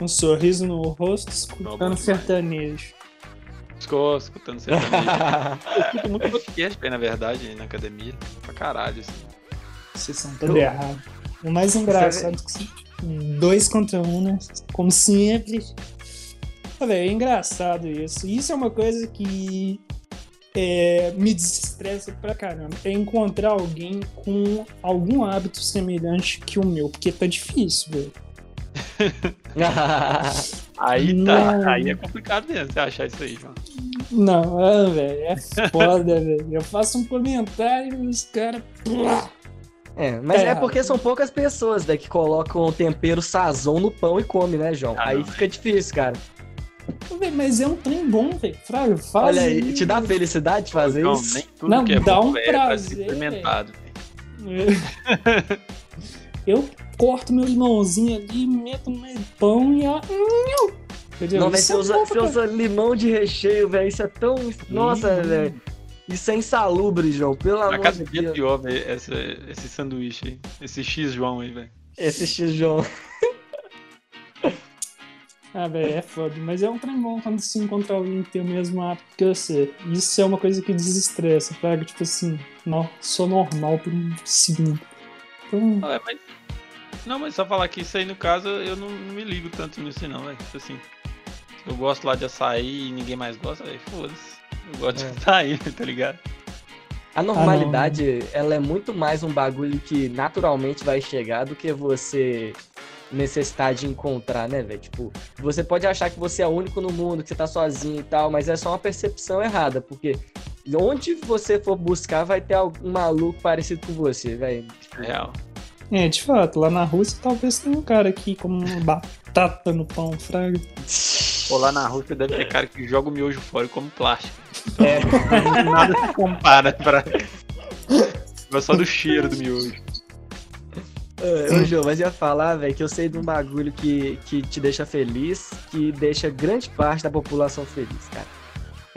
um sorriso no rosto, escutando sertanejo. Ficou escutando sertanejo. eu escuto muito podcast, na verdade, na academia. Pra caralho, assim. Vocês são tudo errado. O mais engraçado é que são dois contra um, né? Como sempre. Velho, é engraçado isso. Isso é uma coisa que é, me desestressa pra caramba. É encontrar alguém com algum hábito semelhante que o meu. Porque tá difícil, velho. Aí Não. tá, aí é complicado mesmo você achar isso aí, João. Não, ah, velho, é foda, velho. Eu faço um comentário e os caras. é, mas É é porque são poucas pessoas, velho, que colocam tempero sazon no pão e come, né, João? Ah, aí não, fica difícil, cara. Mas é um trem bom, velho. Fraga, faz. Olha aí, te dá felicidade fazer Não, isso? nem tudo Não, que é dá bom, um é pra prazer, ser experimentado. velho. Eu corto meu limãozinho ali, meto no meio do pão e ó. Entendeu? Não, velho, Isso você é usa, você usa limão de recheio, velho. Isso é tão. Nossa, Hum. velho. Isso é insalubre, João. Pelo Na amor casa de de é Deus. pior, velho, essa- esse sanduíche aí. Esse X João aí, velho. Esse X, João. Ah, velho, é foda. Mas é um trem bom quando se encontra alguém que tem o mesmo hábito que você. Isso é uma coisa que desestressa. Pega, tipo assim, não, sou normal por um segundo. Então, Ah, é, mas- Não, mas só falar que isso aí, no caso, eu não, não me ligo tanto nisso, não, velho. Tipo assim, eu gosto lá de açaí e ninguém mais gosta, velho, foda-se. Eu gosto É. de açaí, tá ligado? A normalidade, ela é muito mais um bagulho que naturalmente vai chegar do que você necessitar de encontrar, né, velho? Tipo, você pode achar que você é o único no mundo, que você tá sozinho e tal, mas é só uma percepção errada, porque onde você for buscar vai ter algum maluco parecido com você, velho. Real. É, de fato, lá na Rússia talvez tenha um cara aqui como uma batata no pão, fraga. Pô, lá na Rússia deve ter cara que joga o miojo fora e come plástico. É. Nada se compara pra. Gosto só do cheiro do miojo. É, Ô, João, mas ia falar, velho, que eu sei de um bagulho que, que te deixa feliz, que deixa grande parte da população feliz, cara.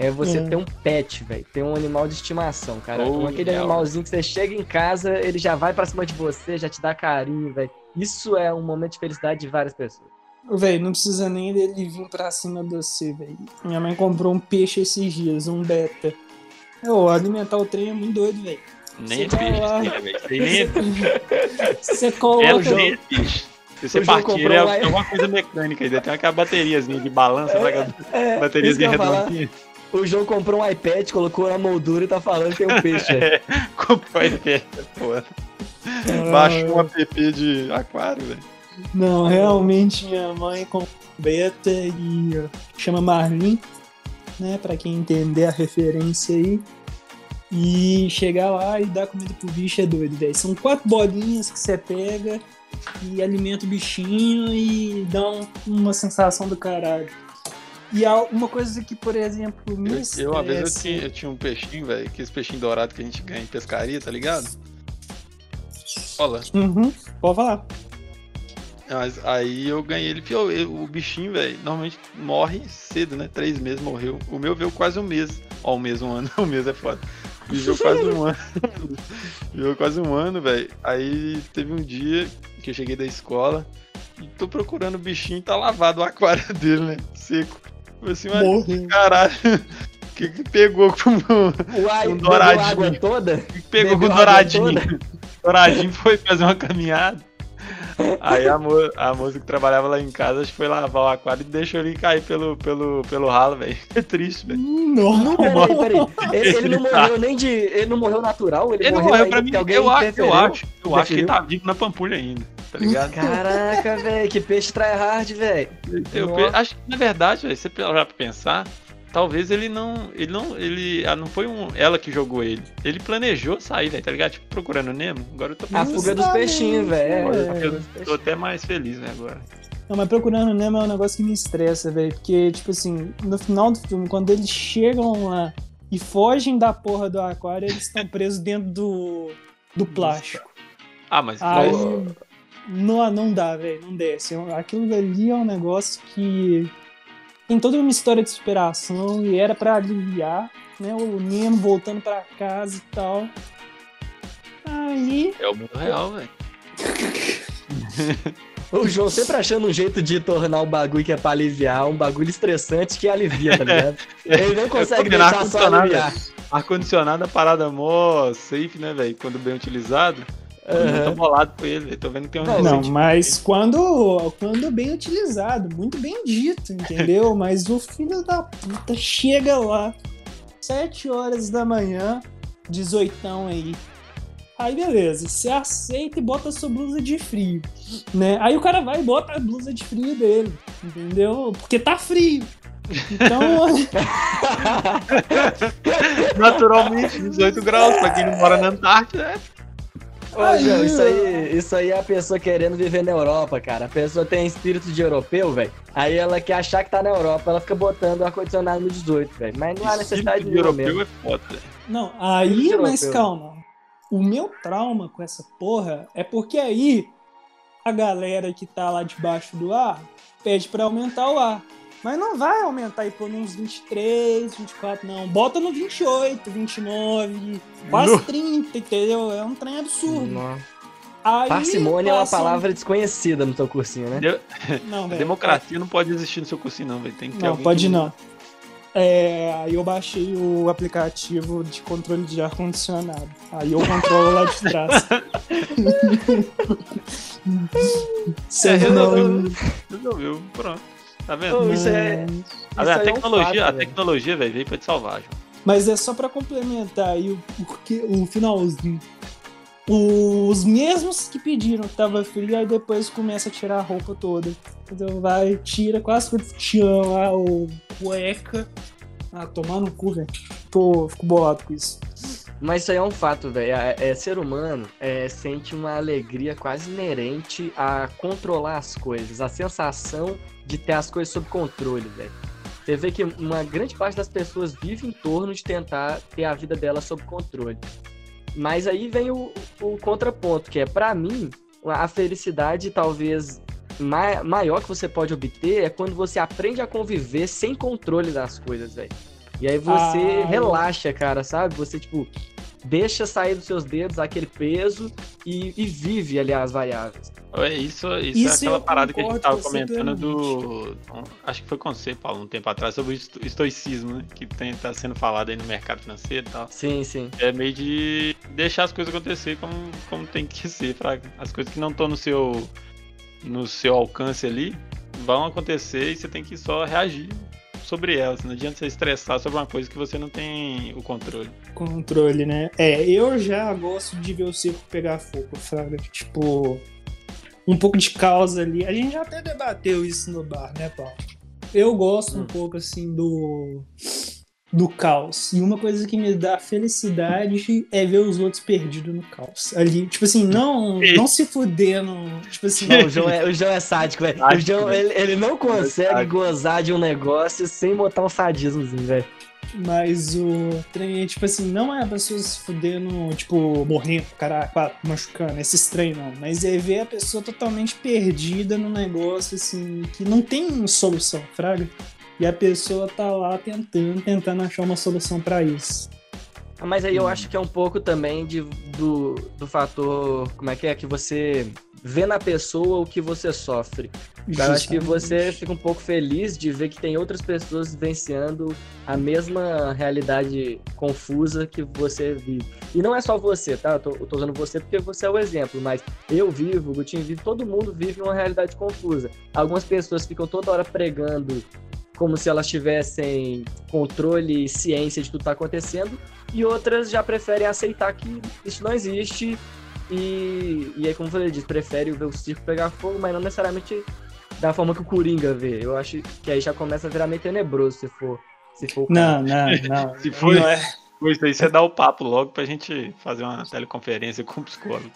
É você Hum. ter um pet, velho. Ter um animal de estimação, cara. Oh, aquele real. animalzinho que você chega em casa, ele já vai pra cima de você, já te dá carinho, velho. Isso é um momento de felicidade de várias pessoas. Véi, não precisa nem dele vir pra cima de você, velho. Minha mãe comprou um peixe esses dias, um beta. Ô, alimentar o trem é muito doido, velho. Nem é Você vai peixe, lá. né, velho? Nem é Você É, coloca. o é peixe. Se você partir, é alguma coisa mecânica aí. Deve ter aquela bateriazinha de balança, aquela É, bateriazinha eu redondinha. O João comprou um iPad, colocou na moldura e tá falando que tem um peixe, velho. Comprou a ideia, porra. Ah, Baixou um app de aquário, velho. Não, realmente minha mãe comprou um beta e ó, chama Marlin, né? Pra quem entender a referência aí. E chegar lá e dar comida pro bicho é doido, velho. São quatro bolinhas que você pega e alimenta o bichinho e dá um- uma sensação do caralho. E há uma coisa que, por exemplo, me Eu, eu, uma vez eu tinha, eu tinha um peixinho, velho, aqueles peixinhos dourados que a gente ganha em pescaria, tá ligado? Olha, Uhum, pode falar. mas aí eu ganhei ele, eu- o bichinho, velho, normalmente morre cedo, né? Três meses morreu. O meu veio quase um mês. Ó, um mês, um ano. Um mês é foda. Viveu quase um ano. Viveu quase um ano, velho. Aí teve um dia que eu cheguei da escola e tô procurando o bichinho e tá lavado o aquário dele, né? Seco. Eu assim, mas Morreu. caralho, o que que pegou com Uai, Um douradinho. água toda? O que pegou Bebeu com o Douradinho? Douradinho foi fazer uma caminhada. Aí a, mo a moça que trabalhava lá em casa, acho que foi lavar o aquário e deixou ele cair pelo, pelo, pelo ralo, velho. É triste, velho. Não, Peraí, peraí. Ele, ele não morreu nem de. Ele não morreu natural? Ele, Ele não morreu, morreu pra mim. alguém Eu, acho- eu acho. Eu acho que ele tá vivo na pampulha ainda, tá ligado? Caraca, velho, que peixe tryhard, velho. Eu pe- acho que, na verdade, velho, você parar pra pensar, talvez ele não. Ele não. Ele. ah, Não foi um, ela que jogou ele. Ele planejou sair, velho, tá ligado? Tipo, procurando Nemo. Agora eu tô A pensando. fuga dos peixinhos, velho. É. Eu tô até mais feliz, né, agora. Não, mas procurando Nemo é um negócio que me estressa, velho. Porque, tipo assim, no final do filme, quando eles chegam lá e fogem da porra do aquário, eles estão presos dentro do, do plástico. Ah, mas. Aí. mas- Não, não dá, velho. Não desce. Aquilo dali é um negócio que tem toda uma história de superação e era pra aliviar, né? O Nemo voltando pra casa e tal. Aí. É o mundo real, velho. O João sempre achando um jeito de tornar o bagulho que é pra aliviar um bagulho estressante que alivia, tá ligado? Ele não consegue deixar só aliviar. Ar-condicionado é parada mó safe, né, velho? Quando bem utilizado. Eu tô bolado com ele. Tô vendo que tem um. Não, Não, mas quando, quando bem utilizado, muito bem dito, entendeu? mas o filho da puta chega lá, 7 horas da manhã, 18 aí. Aí beleza, você aceita e bota a sua blusa de frio, né? Aí o cara vai e bota a blusa de frio dele, entendeu? Porque tá frio. Então, Naturalmente, 18 graus, pra quem não mora na Antártida, é. Ô, João, isso aí, isso aí é a pessoa querendo viver na Europa, cara. A pessoa tem espírito de europeu, velho. Aí ela quer achar que tá na Europa, ela fica botando o ar-condicionado no 18, velho. Mas não há necessidade de europeu mesmo. é foda, velho. Não, aí, mas calma. O meu trauma com essa porra é porque aí a galera que tá lá debaixo do ar pede pra aumentar o ar. Mas não vai aumentar e pôr uns 23, 24, não. Bota no 28, 29, quase No- 30, entendeu? É um trem absurdo. Não. Aí Parcimônia é uma passa um- palavra desconhecida no teu cursinho, né? De- Não, A velho. democracia não pode existir no seu cursinho, não, velho. Tem que ter Não, pode que- não. É, aí eu baixei o aplicativo de controle de ar-condicionado. Aí eu controlo lá de trás. É, Sendo resolveu, não- resolveu, pronto. Tá vendo? Ô, isso é- Tá vendo? isso a aí é um tecnologia, fato, a velho. tecnologia, velho, veio pra te salvar, João. Mas é só pra complementar aí o, porque, o finalzinho. Os mesmos que pediram que tava frio, aí depois começa a tirar a roupa toda. Então vai, tira, quase que tira lá o cueca. Ah, tomar no cu, velho. Tô, fico bolado com isso. Mas isso aí é um fato, velho. É, é, ser humano é, sente uma alegria quase inerente a controlar as coisas, a sensação de ter as coisas sob controle, velho. Você vê que uma grande parte das pessoas vive em torno de tentar ter a vida dela sob controle. Mas aí vem o, o contraponto, que é, pra mim, a felicidade talvez ma- maior que você pode obter é quando você aprende a conviver sem controle das coisas, velho. E aí você Ah, relaxa, cara, sabe? Você, tipo, deixa sair dos seus dedos aquele peso e, e vive ali as variáveis. É, isso, isso, Isso é aquela parada que a gente concordo tava com você comentando do. Acho que foi com você, Paulo, um tempo atrás, sobre o esto- estoicismo, né? Que tem, tá sendo falado aí no mercado financeiro e tal. Sim, sim. É meio de deixar as coisas acontecer como, como tem que ser, fraga. As coisas que não estão no seu, no seu alcance ali vão acontecer e você tem que só reagir sobre elas. Não adianta você estressar sobre uma coisa que você não tem o controle. controle, né? É, eu já gosto de ver o circo pegar fogo, fraga. Tipo, um pouco de causa ali. A gente já até debateu isso no bar, né, Paulo? Eu gosto um Hum. pouco, assim, do... no caos. E uma coisa que me dá felicidade é ver os outros perdidos no caos. Ali, tipo assim, não, não se fudendo. Tipo assim. Não, o, João é, o João é sádico, velho. O João, ele, ele não consegue gozar de um negócio sem botar um sadismozinho, velho. Mas o trem é tipo assim, não é a pessoa se fudendo, tipo, morrendo, caraca, machucando, esse estranho não. Mas é ver a pessoa totalmente perdida no negócio, assim, que não tem solução, fraga. E a pessoa tá lá tentando, tentando achar uma solução para isso. Ah, mas aí eu acho que é um pouco também de, do, do fator, como é que é, que você vê na pessoa o que você sofre. Eu acho que você fica um pouco feliz de ver que tem outras pessoas vivenciando a mesma realidade confusa que você vive. E não é só você, tá? Eu tô, eu tô usando você porque você é o exemplo, mas eu vivo, o Gutinho vive, todo mundo vive uma realidade confusa. Algumas pessoas ficam toda hora pregando como se elas tivessem controle e ciência de tudo que está acontecendo, e outras já preferem aceitar que isso não existe, e, e aí, como você disse, prefere ver o circo pegar fogo, mas não necessariamente da forma que o Coringa vê. Eu acho que aí já começa a virar meio tenebroso se for. Se for não, não, não. se for, não é... isso aí, você dá o papo logo pra gente fazer uma teleconferência com o psicólogo.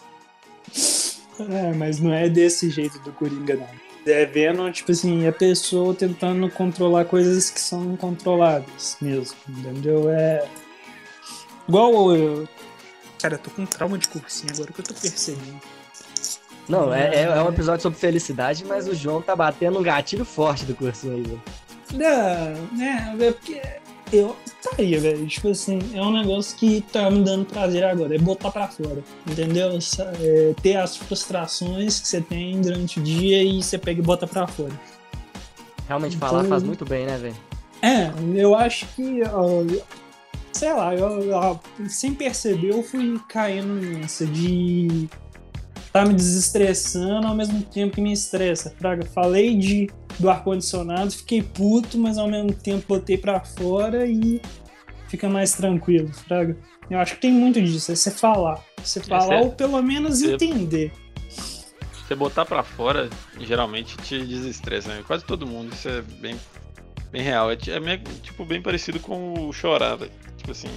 É, mas não é desse jeito do Coringa, não é vendo, tipo assim, a pessoa tentando controlar coisas que são incontroláveis mesmo, entendeu? É. Igual eu. Cara, eu tô com trauma de cursinho agora que eu tô percebendo. Não, é, é, é um episódio sobre felicidade, mas o João tá batendo um gatilho forte do cursinho aí, velho. Não, né, é porque eu estaria, velho. Tipo assim, é um negócio que tá me dando prazer agora. É botar pra fora. Entendeu? É ter as frustrações que você tem durante o dia e você pega e bota pra fora. Realmente então, falar faz muito bem, né, velho? É, eu acho que. sei lá, eu, eu, sem perceber eu fui caindo nessa de tá me desestressando ao mesmo tempo que me estressa. Fraga, falei de do ar-condicionado, fiquei puto, mas ao mesmo tempo botei para fora e fica mais tranquilo, Fraga. Eu acho que tem muito disso, é você falar. Você falar é, ou pelo menos você, entender. Você botar para fora, geralmente te desestressa, né? Quase todo mundo, isso é bem, bem real. É, é meio, tipo, bem parecido com o chorar, velho. Tipo assim,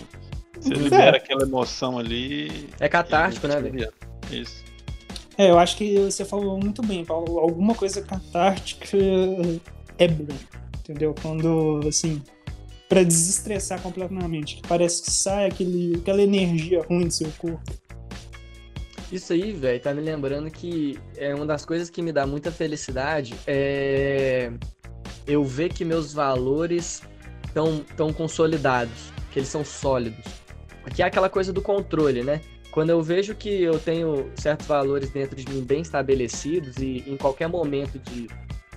você é. libera aquela emoção ali. É catártico, né, velho? Isso. É, eu acho que você falou muito bem, Paulo. Alguma coisa catártica é bom, entendeu? Quando, assim, para desestressar completamente, que parece que sai aquele, aquela energia ruim do seu corpo. Isso aí, velho, tá me lembrando que é uma das coisas que me dá muita felicidade é eu ver que meus valores estão tão consolidados, que eles são sólidos. Aqui é aquela coisa do controle, né? Quando eu vejo que eu tenho certos valores dentro de mim bem estabelecidos e em qualquer momento de,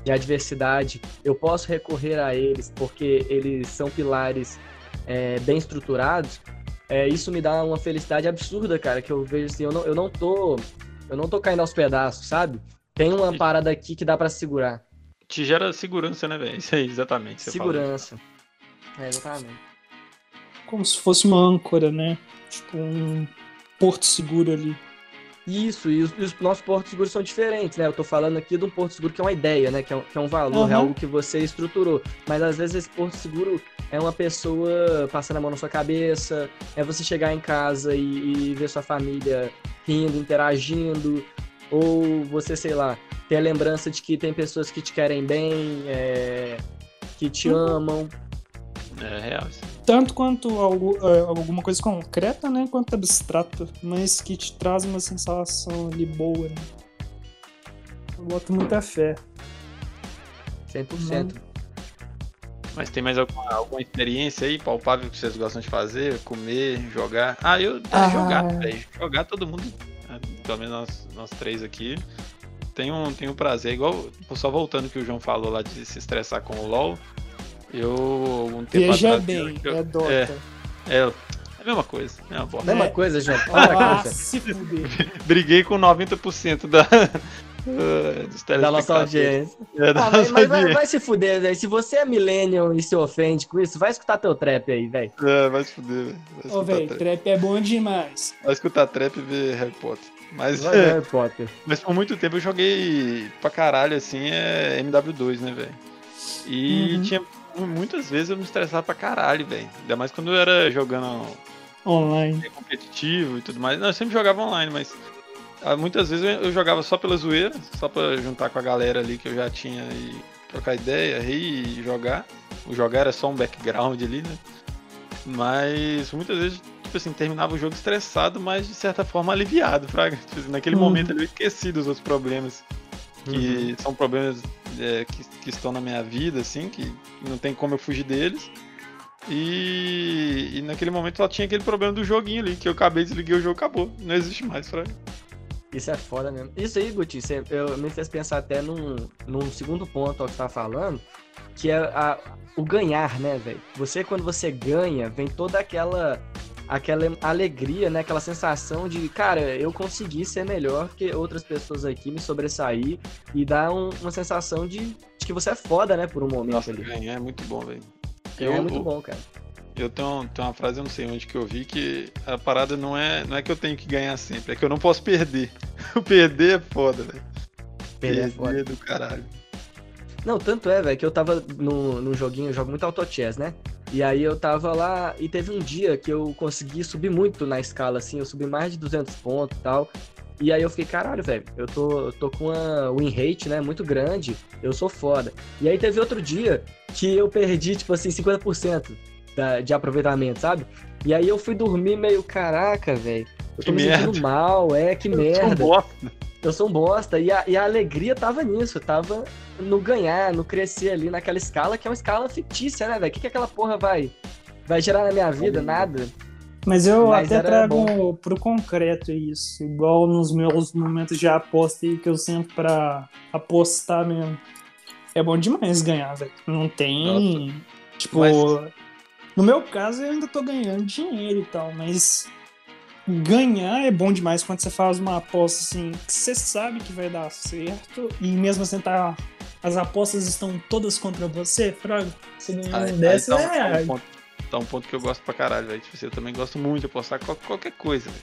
de adversidade eu posso recorrer a eles porque eles são pilares é, bem estruturados, é, isso me dá uma felicidade absurda, cara, que eu vejo assim, eu não, eu não tô eu não tô caindo aos pedaços, sabe? Tem uma parada aqui que dá para segurar. Te gera segurança, né, velho? Isso aí, exatamente. segurança. É, exatamente. Como se fosse uma âncora, né? Tipo, um, porto seguro ali. Isso, e os, e os, nossos portos seguros são diferentes, né? Eu tô falando aqui de um porto seguro que é uma ideia, né? Que é um, que é um valor, uhum. é algo que você estruturou. Mas às vezes esse porto seguro é uma pessoa passando a mão na sua cabeça, é você chegar em casa e, e ver sua família rindo, interagindo, ou você, sei lá, ter a lembrança de que tem pessoas que te querem bem, é, que te uhum. amam. É real. Tanto quanto algo, é, alguma coisa concreta, né? Quanto abstrata, mas que te traz uma sensação ali boa, né? Eu boto muita fé. 100%. Mas tem mais alguma, alguma experiência aí palpável que vocês gostam de fazer? Comer, jogar? Ah, eu é, ah. jogar, velho. Jogar todo mundo, né, pelo menos nós, nós três aqui. Tem um, tem um prazer, igual, só voltando que o João falou lá de se estressar com o LoL. Eu, um tempo Veja atrás, bem, eu, é Dota. É, é, é a mesma coisa. É uma bosta. Mesma é. coisa, João. Ah, se fuder. Briguei com 90% da, da nossa audiência. É, da ah, nossa mas, vai, vai, se fuder, velho. Se você é millennial e se ofende com isso, vai escutar teu trap aí, velho. É, vai se fuder, velho. Ô, velho, trap. é bom demais. Vai escutar trap e ver Harry Potter. Mas, vai é, Harry Potter. Mas por muito tempo eu joguei pra caralho, assim, é MW2, né, velho? E uhum. tinha muitas vezes eu me estressava pra caralho, velho. Ainda mais quando eu era jogando Online. competitivo e tudo mais. Não, eu sempre jogava online, mas ah, muitas vezes eu eu jogava só pela zoeira, só pra juntar com a galera ali que eu já tinha e trocar ideia, rir e jogar. O jogar era só um background ali, né? Mas muitas vezes, tipo assim, terminava o jogo estressado, mas de certa forma aliviado, fraga. Tipo assim, naquele Uhum. momento ali eu esqueci dos outros problemas. Que são problemas é, que, que estão na minha vida, assim, que não tem como eu fugir deles. E, e naquele momento só tinha aquele problema do joguinho ali, que eu acabei, desliguei o jogo, acabou. Não existe mais, fraga. Isso é foda mesmo. Isso aí, Guti, você, eu, me fez pensar até num, num segundo ponto ao que você tá falando, que é a- o ganhar, né, velho? Você, quando você ganha, vem toda aquela aquela alegria, né? Aquela sensação de, cara, eu consegui ser melhor que outras pessoas aqui, me sobressair e dá um- uma sensação de, de que você é foda, né, por um momento Nossa, ali. ganhar é muito bom, velho. É Eu- muito bom, cara. Eu tenho, tenho uma frase, eu não sei onde que eu vi, que a parada não é, não é que eu tenho que ganhar sempre, é que eu não posso perder. Perder é foda, velho. Perder é foda. do caralho. Não, tanto é, velho, que eu tava no, no joguinho, eu jogo muito Auto Chess, né? E aí eu tava lá e teve um dia que eu consegui subir muito na escala, assim, eu subi mais de 200 pontos e tal. E aí eu fiquei, caralho, velho, eu tô, eu tô com uma win rate, né, muito grande, eu sou foda. E aí teve outro dia que eu perdi, tipo assim, 50% da, de aproveitamento, sabe? E aí eu fui dormir meio, caraca, velho, eu tô Que me merda. sentindo mal, é, que Eu sou um merda bosta. Eu sou um bosta. E a, e a alegria tava nisso, tava no ganhar, no crescer ali naquela escala, que é uma escala fictícia, né, velho? O que, que aquela porra vai, vai gerar na minha vida? Nada. Mas eu Mas até trago pro concreto isso, igual nos meus momentos de aposta aí que eu sempre pra apostar mesmo. É bom demais ganhar, velho. Não tem. Tipo, Mas- no meu caso eu ainda tô ganhando dinheiro e tal, mas ganhar é bom demais quando você faz uma aposta assim, que você sabe que vai dar certo e mesmo assim tá. As apostas estão todas contra você, Fraga. Você ganhar Aí, um aí desses tá, um, é um reais. ponto, tá um ponto que eu gosto pra caralho, velho. Tipo assim, eu também gosto muito de apostar qual- qualquer coisa, velho.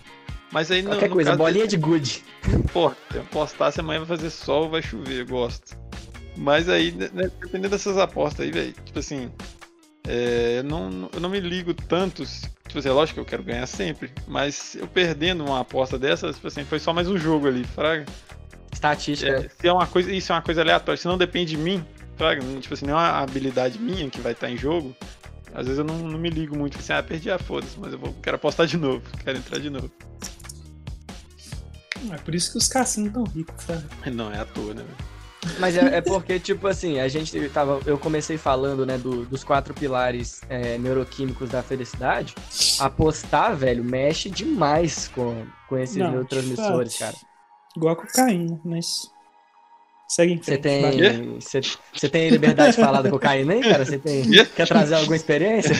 Mas aí não. Qualquer no coisa, caso bolinha de good. Não importa, eu apostar se amanhã vai fazer sol ou vai chover, eu gosto. Mas aí, né, né, dependendo dessas apostas aí, velho, tipo assim, é, eu, não, eu não me ligo tanto, tipo assim, é lógico que eu quero ganhar sempre, mas eu perdendo uma aposta dessas, tipo assim, foi só mais um jogo ali, fraga. Estatística. É, se é uma coisa, isso é uma coisa aleatória, se não depende de mim, fraga, não- tipo assim, não é uma habilidade minha que vai estar em jogo, às vezes eu não, não me ligo muito, assim, ah, perdi a foda-se, mas eu vou, quero apostar de novo, quero entrar de novo. É por isso que os cassinos tão ricos, Fraga. Não, é à toa, né, velho? Mas é, é porque, tipo assim, a gente tava. Eu comecei falando, né, do- dos quatro pilares é, neuroquímicos da felicidade. Apostar, velho, mexe demais com, com esses Não, neurotransmissores, cara. Igual a cocaína, mas. Segue em Você frente. vai. tem. Você você tem liberdade de falar da cocaína aí, cara? Você tem. Quer trazer alguma experiência?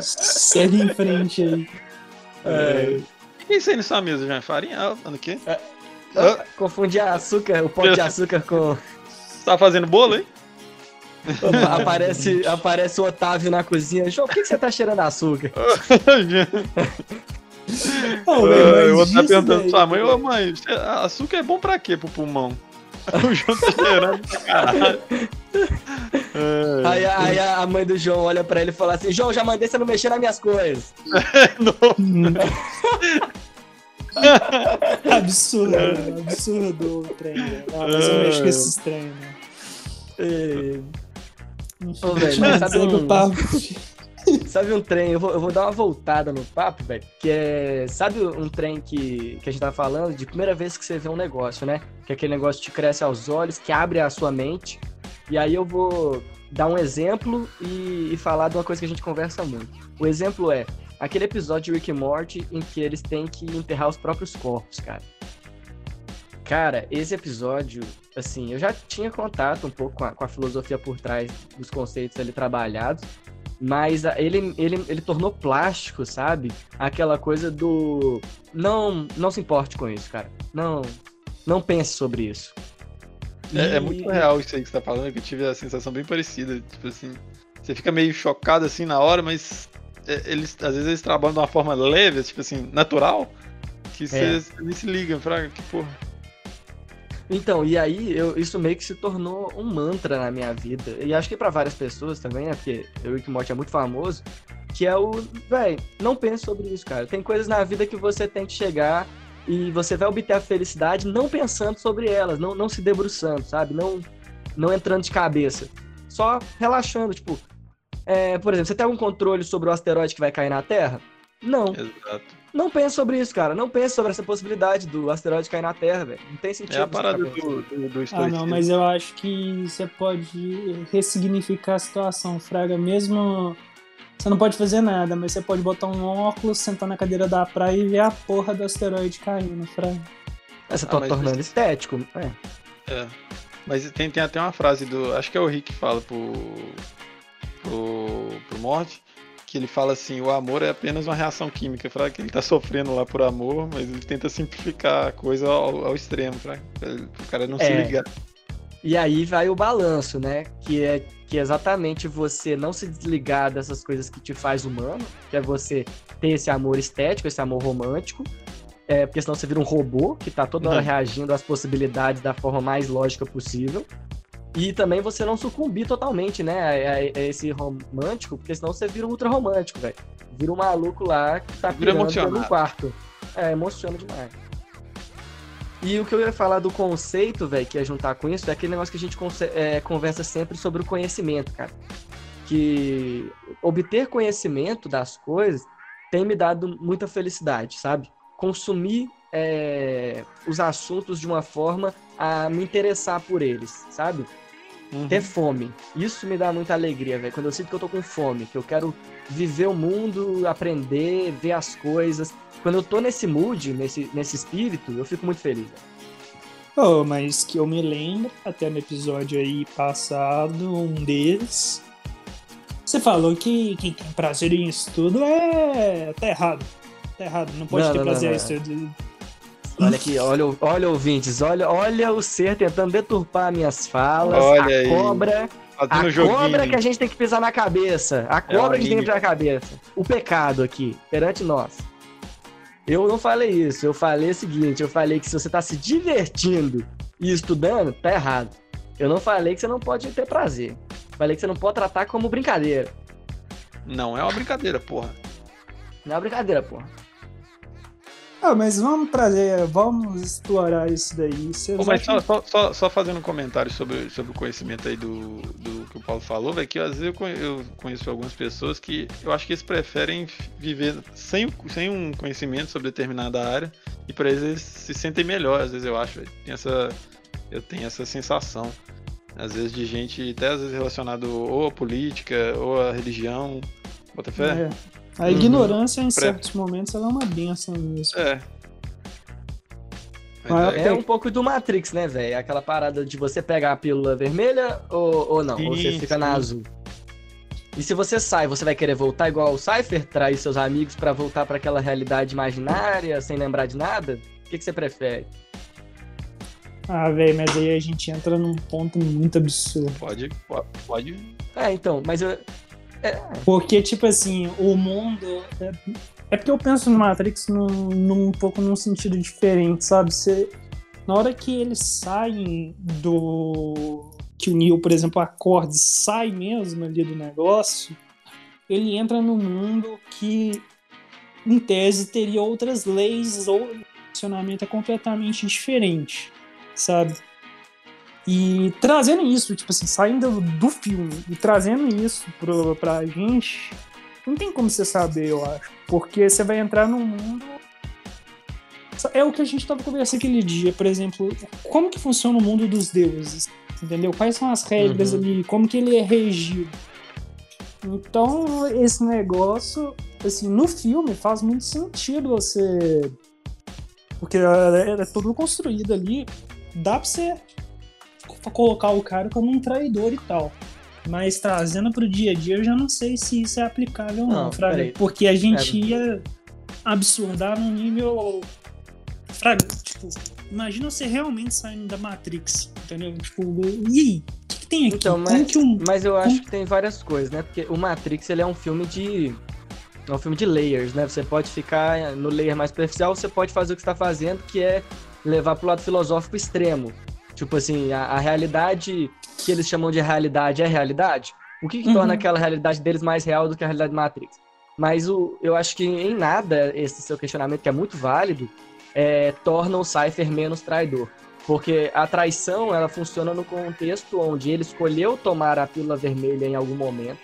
Segue em frente aí. É, O que é isso aí na sua mesa, já? Farinha? Ah, Mano, o quê? Confundir açúcar, o pó de açúcar com. Você tá fazendo bolo, hein? aparece, aparece o Otávio na cozinha. João, por que, que você tá cheirando açúcar? Ô, Ah, velho, eu disso perguntando daí- pra sua mãe, ô mãe, açúcar é bom pra quê pro pulmão? o João tá cheirando pra caralho. É, Aí, aí a a mãe do João olha pra ele e fala assim: João, já mandei você não mexer nas minhas coisas. não. Absurdo, absurdo o trem. né? Ah, mas eu mexo com esses trem, né? E- Ô, velho, mas sabe um- papo. Sabe um trem? Eu vou, eu vou dar uma voltada no papo, velho. Que é. Sabe um trem que, que a gente tá falando de primeira vez que você vê um negócio, né? Que aquele negócio te cresce aos olhos, que abre a sua mente. E aí eu vou dar um exemplo e, e falar de uma coisa que a gente conversa muito. O exemplo é aquele episódio de Rick and Morty em que eles têm que enterrar os próprios corpos, cara. Cara, esse episódio, assim, eu já tinha contato um pouco com a, com a filosofia por trás dos conceitos ali trabalhados, mas a- ele, ele, ele tornou plástico, sabe? Aquela coisa do. Não, não se importe com isso, cara. Não, não pense sobre isso. É, é E- muito real isso aí que você tá falando, que eu tive a sensação bem parecida. Tipo assim, você fica meio chocado assim na hora, mas é, eles, às vezes eles trabalham de uma forma leve, tipo assim, natural, que você, É. nem se liga, fraga, que porra. Então, e aí eu, isso meio que se tornou um mantra na minha vida. E acho que para várias pessoas também, né? Porque o Rick é muito famoso. Que é o. Véi, não pense sobre isso, cara. Tem coisas na vida que você tem que chegar e você vai obter a felicidade não pensando sobre elas, não, não se debruçando, sabe? Não, não entrando de cabeça. Só relaxando, tipo. É, por exemplo, você tem algum controle sobre o asteroide que vai cair na Terra? Não. Exato. Não pense sobre isso, cara. Não pense sobre essa possibilidade do asteroide cair na Terra, velho. Não tem sentido. É a parada do, do, do Ah, não, mas eu acho que você pode ressignificar a situação, Fraga. Mesmo. Você não pode fazer nada, mas você pode botar um óculos, sentar na cadeira da praia e ver a porra do asteroide caindo, Fraga. Você Ah, tá mas tornando isso- estético. É. É. Mas tem, tem até uma frase do. Acho que é o Rick que fala pro. Pro. pro Morte. Que ele fala assim, o amor é apenas uma reação química. Fala que ele tá sofrendo lá por amor, mas ele tenta simplificar a coisa ao, ao extremo, pra o cara não se É. ligar. E aí vai o balanço, né? Que é, que é exatamente você não se desligar dessas coisas que te faz humano, que é você ter esse amor estético, esse amor romântico, é, porque senão você vira um robô que tá toda hora Uhum. reagindo às possibilidades da forma mais lógica possível. E também você não sucumbir totalmente, né, a, a- a esse romântico, porque senão você vira um ultra romântico, velho. Vira um maluco lá que tá Vira pirando do quarto. É, emociona demais. E o que eu ia falar do conceito, velho, que ia juntar com isso, é aquele negócio que a gente é, conversa sempre sobre o conhecimento, cara. Que obter conhecimento das coisas tem me dado muita felicidade, sabe? Consumir é, os assuntos de uma forma a me interessar por eles, sabe? Uhum. Ter fome. Isso me dá muita alegria, velho. Quando eu sinto que eu tô com fome, que eu quero viver o mundo, aprender, ver as coisas. Quando eu tô nesse mood, nesse, nesse espírito, eu fico muito feliz. Oh, mas que eu me lembro, até no episódio aí passado, um deles. Você falou que quem tem prazer em estudo é. tá errado. Tá errado, não pode Não, ter não, não, prazer em não. estudo. Olha aqui, olha, olha ouvintes, olha, olha o ser tentando deturpar minhas falas. Olha a aí. cobra, Fazendo a joguinho. cobra que a gente tem que pisar na cabeça. A É cobra uma que a gente tem que pisar na cabeça. O pecado aqui, perante nós. Eu não falei isso, eu falei o seguinte, eu falei que se você tá se divertindo e estudando, tá errado. Eu não falei que você não pode ter prazer. Falei que você não pode tratar como brincadeira. Não é uma brincadeira, porra. Não é brincadeira, porra. Ah, mas vamos trazer, vamos explorar isso daí. Pô, mas só, só, só, fazendo um comentário sobre, sobre o conhecimento aí do, do que o Paulo falou, velho, que às vezes eu conhe- eu conheço algumas pessoas que eu acho que eles preferem viver sem, sem um conhecimento sobre determinada área e para eles eles se sentem melhor, às vezes eu acho. Tem essa, eu tenho essa sensação, às vezes de gente, até às vezes relacionado ou à política ou à religião, bota fé? É. A ignorância, em certos momentos, ela é uma benção mesmo. É. Mas Ah, é- É um pouco do Matrix, né, velho? Aquela parada de você pegar a pílula vermelha ou, ou não, ou você Sim, fica na azul. E se você sai, você vai querer voltar igual o Cypher, trair seus amigos pra voltar pra aquela realidade imaginária, sem lembrar de nada? O que, que você prefere? Ah, velho, mas aí a gente entra num ponto muito absurdo. Pode, pode. É, então, mas eu. Porque, tipo assim, o mundo. É, é porque eu penso no Matrix num, num um pouco num sentido diferente, sabe? Você, na hora que eles saem do. Que o Neo, por exemplo, acorda e sai mesmo ali do negócio, ele entra num mundo que, em tese, teria outras leis ou o funcionamento é completamente diferente, sabe? E trazendo isso, tipo assim, saindo do filme e trazendo isso pro, pra gente, não tem como você saber, eu acho. Porque você vai entrar num mundo. É o que a gente tava conversando aquele dia, por exemplo, como que funciona o mundo dos deuses? Entendeu? Quais são as regras Uhum. ali? Como que ele é regido? Então, esse negócio, assim, no filme faz muito sentido você. Porque é, é tudo construído ali. Dá pra você pra colocar o cara como um traidor e tal. Mas trazendo pro dia a dia, eu já não sei se isso é aplicável ou não, Não, Fraga. peraí. Porque a gente É. ia absurdar num nível. Fraga, tipo, imagina você realmente saindo da Matrix, entendeu? Tipo, e aí? O que, que tem aqui? Então, mas, que um. mas eu acho que tem várias coisas, né? Porque o Matrix, ele é um filme de... É um filme de layers, né? Você pode ficar no layer mais superficial, você pode fazer o que você tá fazendo, que é levar pro lado filosófico extremo. Tipo assim, a, a realidade que eles chamam de realidade é realidade? O que, que uhum. torna aquela realidade deles mais real do que a realidade Matrix? Mas o, eu acho que em nada esse seu questionamento, que é muito válido, é, torna o Cypher menos traidor. Porque a traição, ela funciona no contexto onde ele escolheu tomar a pílula vermelha em algum momento,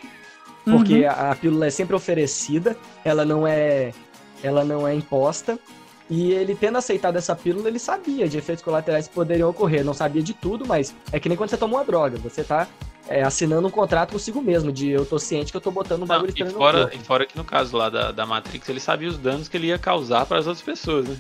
porque uhum. a, a, pílula é sempre oferecida, ela não é ela não é imposta, e ele tendo aceitado essa pílula, ele sabia de efeitos colaterais que poderiam ocorrer, não sabia de tudo, mas é que nem quando você toma uma droga, você tá é, assinando um contrato consigo mesmo, de eu tô ciente que eu tô botando um bagulho não, e fora, e fora que no caso lá da, da Matrix, ele sabia os danos que ele ia causar para as outras pessoas, né?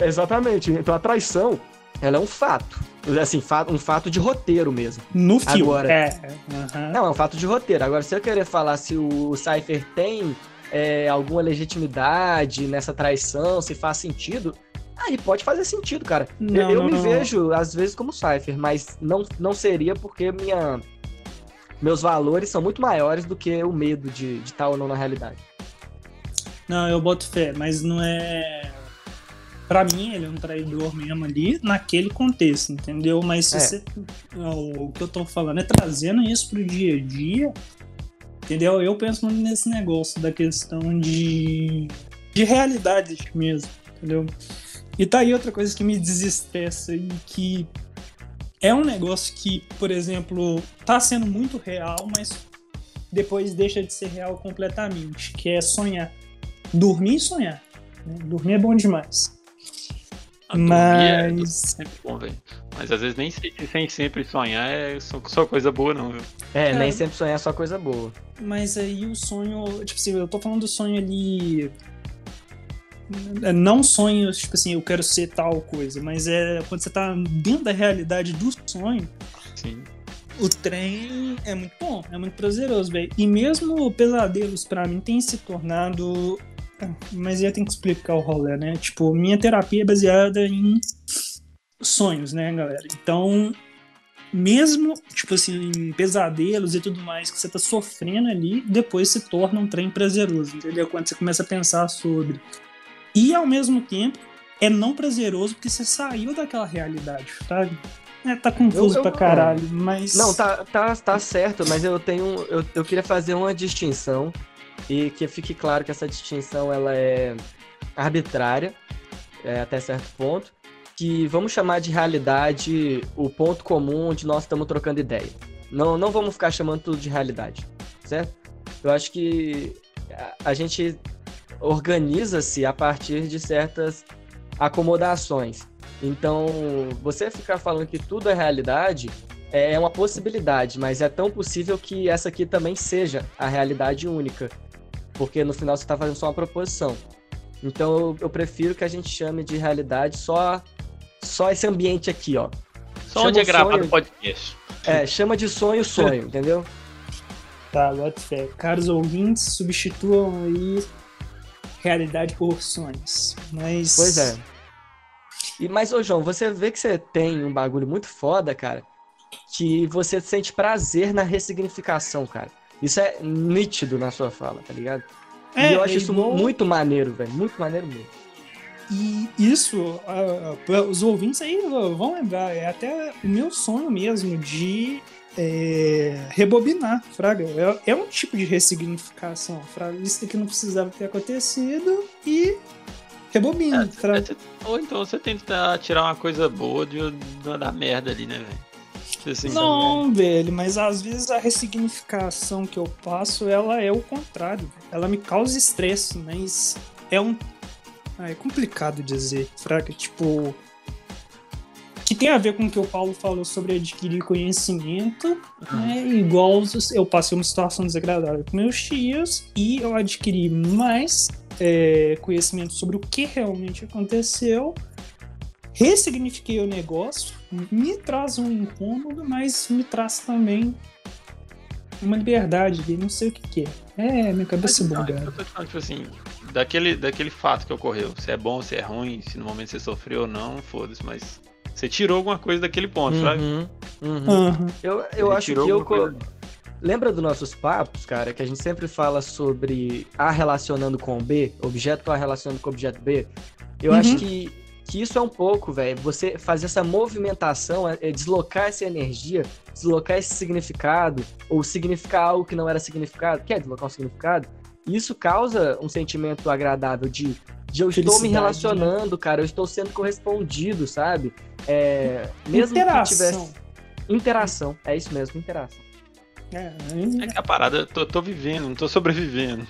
Exatamente. Então a traição, ela é um fato. Assim, um fato de roteiro mesmo. No filme. Agora, é. Uhum. Não, é um fato de roteiro. Agora, se eu querer falar se o Cypher tem é, alguma legitimidade nessa traição, se faz sentido, aí pode fazer sentido, cara. Não, eu não, me não. vejo, às vezes, como Cypher, mas não, não seria porque minha, meus valores são muito maiores do que o medo de estar ou não na realidade. Não, eu boto fé, mas não é para mim, ele é um traidor mesmo ali, naquele contexto, entendeu? Mas se é. você. O que eu tô falando é trazendo isso pro dia a dia, entendeu? Eu penso muito nesse negócio da questão de. de realidade mesmo, entendeu? E tá aí outra coisa que me desestressa e que é um negócio que, por exemplo, tá sendo muito real, mas depois deixa de ser real completamente, que é sonhar. Dormir e sonhar. Né? Dormir é bom demais. É Mas. É bom, velho. Mas às vezes nem, sem sempre sonhar é só, só coisa boa, não, viu? É, é, nem sempre sonhar é só coisa boa. Mas aí o sonho. Tipo assim, eu tô falando do sonho ali. É, não sonho, tipo assim, eu quero ser tal coisa, mas é quando você tá dentro da realidade do sonho. Sim. O trem é muito bom, é muito prazeroso, velho. E mesmo pesadelos, para mim, tem se tornado mas ia ter que explicar o rolê, né? Tipo, minha terapia é baseada em sonhos, né, galera? Então, mesmo, tipo assim, em pesadelos e tudo mais que você tá sofrendo ali, depois se torna um trem prazeroso, entendeu? Quando você começa a pensar sobre. E ao mesmo tempo, é não prazeroso porque você saiu daquela realidade, sabe? É, tá confuso eu, eu, pra caralho, mas. Não, tá, tá, tá certo, mas eu tenho. Eu, eu queria fazer uma distinção e que fique claro que essa distinção ela é arbitrária é, até certo ponto, que vamos chamar de realidade o ponto comum onde nós estamos trocando ideia. Não, não vamos ficar chamando tudo de realidade, certo? Eu acho que a, a gente organiza-se a partir de certas acomodações. Então, você ficar falando que tudo é realidade é uma possibilidade, mas é tão possível que essa aqui também seja a realidade única porque no final você está fazendo só uma proposição. Então eu, eu, prefiro que a gente chame de realidade só, só esse ambiente aqui, ó. Só chama onde é gravado o podcast. É, chama de sonho sonho, entendeu? Tá, bota fé. Caros ouvintes, substituam aí realidade por sonhos. Mas. Pois é. E, mas, ô João, você vê que você tem um bagulho muito foda, cara, que você sente prazer na ressignificação, cara. Isso é nítido na sua fala, tá ligado? É, e eu acho é isso igual... muito maneiro, velho. Muito maneiro mesmo. E isso, uh, os ouvintes aí vão lembrar, é até o meu sonho mesmo de é, rebobinar, Fraga. É, é, um tipo de ressignificação, Fraga. Isso daqui não precisava ter acontecido e rebobina, é, Fraga. Ou então você tenta tirar uma coisa boa de, de, da merda ali, né, velho? Assim, não, velho, mas às vezes a ressignificação que eu passo, ela é o contrário. Ela me causa estresse, mas é um. Ah, é complicado dizer, fraca. Tipo. Que tem a ver com o que o Paulo falou sobre adquirir conhecimento, uhum. né? Igual eu passei uma situação desagradável com meus tios e eu adquiri mais é, conhecimento sobre o que realmente aconteceu ressignifiquei o negócio, me traz um incômodo, mas me traz também uma liberdade de não sei o que, que é. É, minha cabeça mas, bugada. Eu tô falando, tipo assim, daquele, daquele fato que ocorreu, se é bom, se é ruim, se no momento você sofreu ou não, foda-se, mas você tirou alguma coisa daquele ponto, uhum, sabe? Uhum. Uhum. Eu, eu acho que eu. Lembra dos nossos papos, cara, que a gente sempre fala sobre A relacionando com B, objeto A relacionando com objeto B? Eu acho uhum. que que isso é um pouco, velho, você fazer essa movimentação, é, é deslocar essa energia, deslocar esse significado, ou significar algo que não era significado, quer deslocar um significado, isso causa um sentimento agradável de, de eu estou me Felicidade, relacionando, cara, eu estou sendo correspondido, sabe? É, mesmo que Interação. tivesse interação, é isso mesmo, interação. É, É que a parada, eu tô, tô vivendo, não tô sobrevivendo.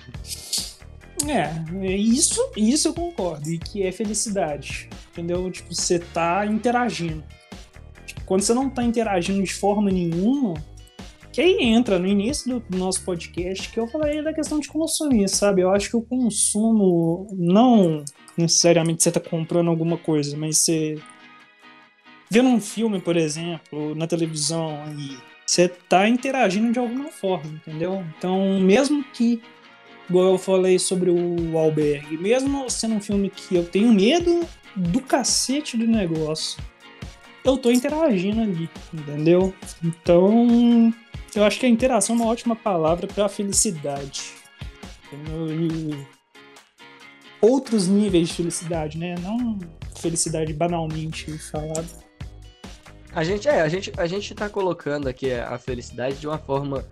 É, é, isso, isso eu concordo, e que é felicidade. Entendeu? Tipo, você tá interagindo. Tipo, quando você não tá interagindo de forma nenhuma, que aí entra no início do nosso podcast que eu falei da questão de consumir, sabe? Eu acho que o consumo, não necessariamente você tá comprando alguma coisa, mas você vendo um filme, por exemplo, na televisão aí, você tá interagindo de alguma forma, entendeu? Então, mesmo que, igual eu falei sobre o Albergue, mesmo sendo um filme que eu tenho medo do cacete do negócio, eu tô interagindo ali, entendeu? Então, eu acho que a interação é uma ótima palavra pra felicidade. E outros níveis de felicidade, né? Não felicidade banalmente falada. A gente, é, a gente, a gente tá colocando aqui a felicidade de uma forma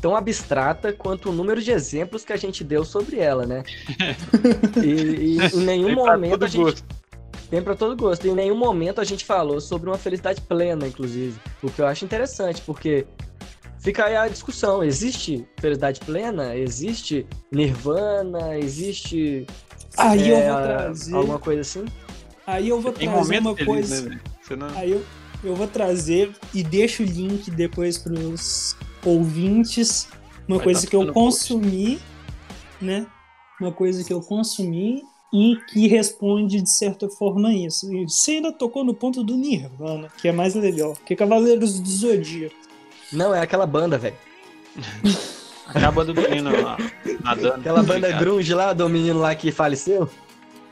tão abstrata quanto o número de exemplos que a gente deu sobre ela, né? E, e em nenhum Tem pra momento todo a gente gosto. tem pra todo gosto. Em nenhum momento a gente falou sobre uma felicidade plena, inclusive. O que eu acho interessante, porque fica aí a discussão. Existe felicidade plena? Existe nirvana? Existe Aí é, eu vou trazer. alguma coisa assim? Aí eu vou trazer uma feliz, coisa. né, velho? Você não... Aí eu, eu vou trazer e deixo o link depois pros ouvintes. Uma Vai coisa tá que eu consumi, né? Uma coisa que eu consumi e que responde de certa forma isso. E você ainda tocou no ponto do Nirvana, que é mais legal. Que é Cavaleiros do Zodíaco. Não, é aquela banda, velho. Acaba do menino lá, nadando. Aquela banda Obrigado. grunge lá do menino lá que faleceu.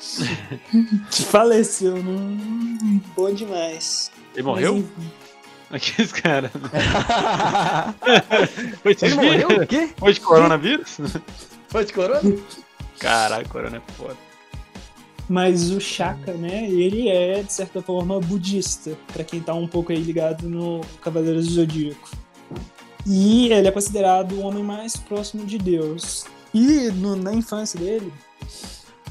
Faleceu, não. Bom demais. Ele morreu? Aqueles caras. Foi Ele de morreu? vírus? O quê? Foi de coronavírus? Foi de corona? Caralho, corona é foda. Mas o Shaka, né, ele é, de certa forma, budista, pra quem tá um pouco aí ligado no Cavaleiros do Zodíaco. E ele é considerado o homem mais próximo de Deus. E no- na infância dele,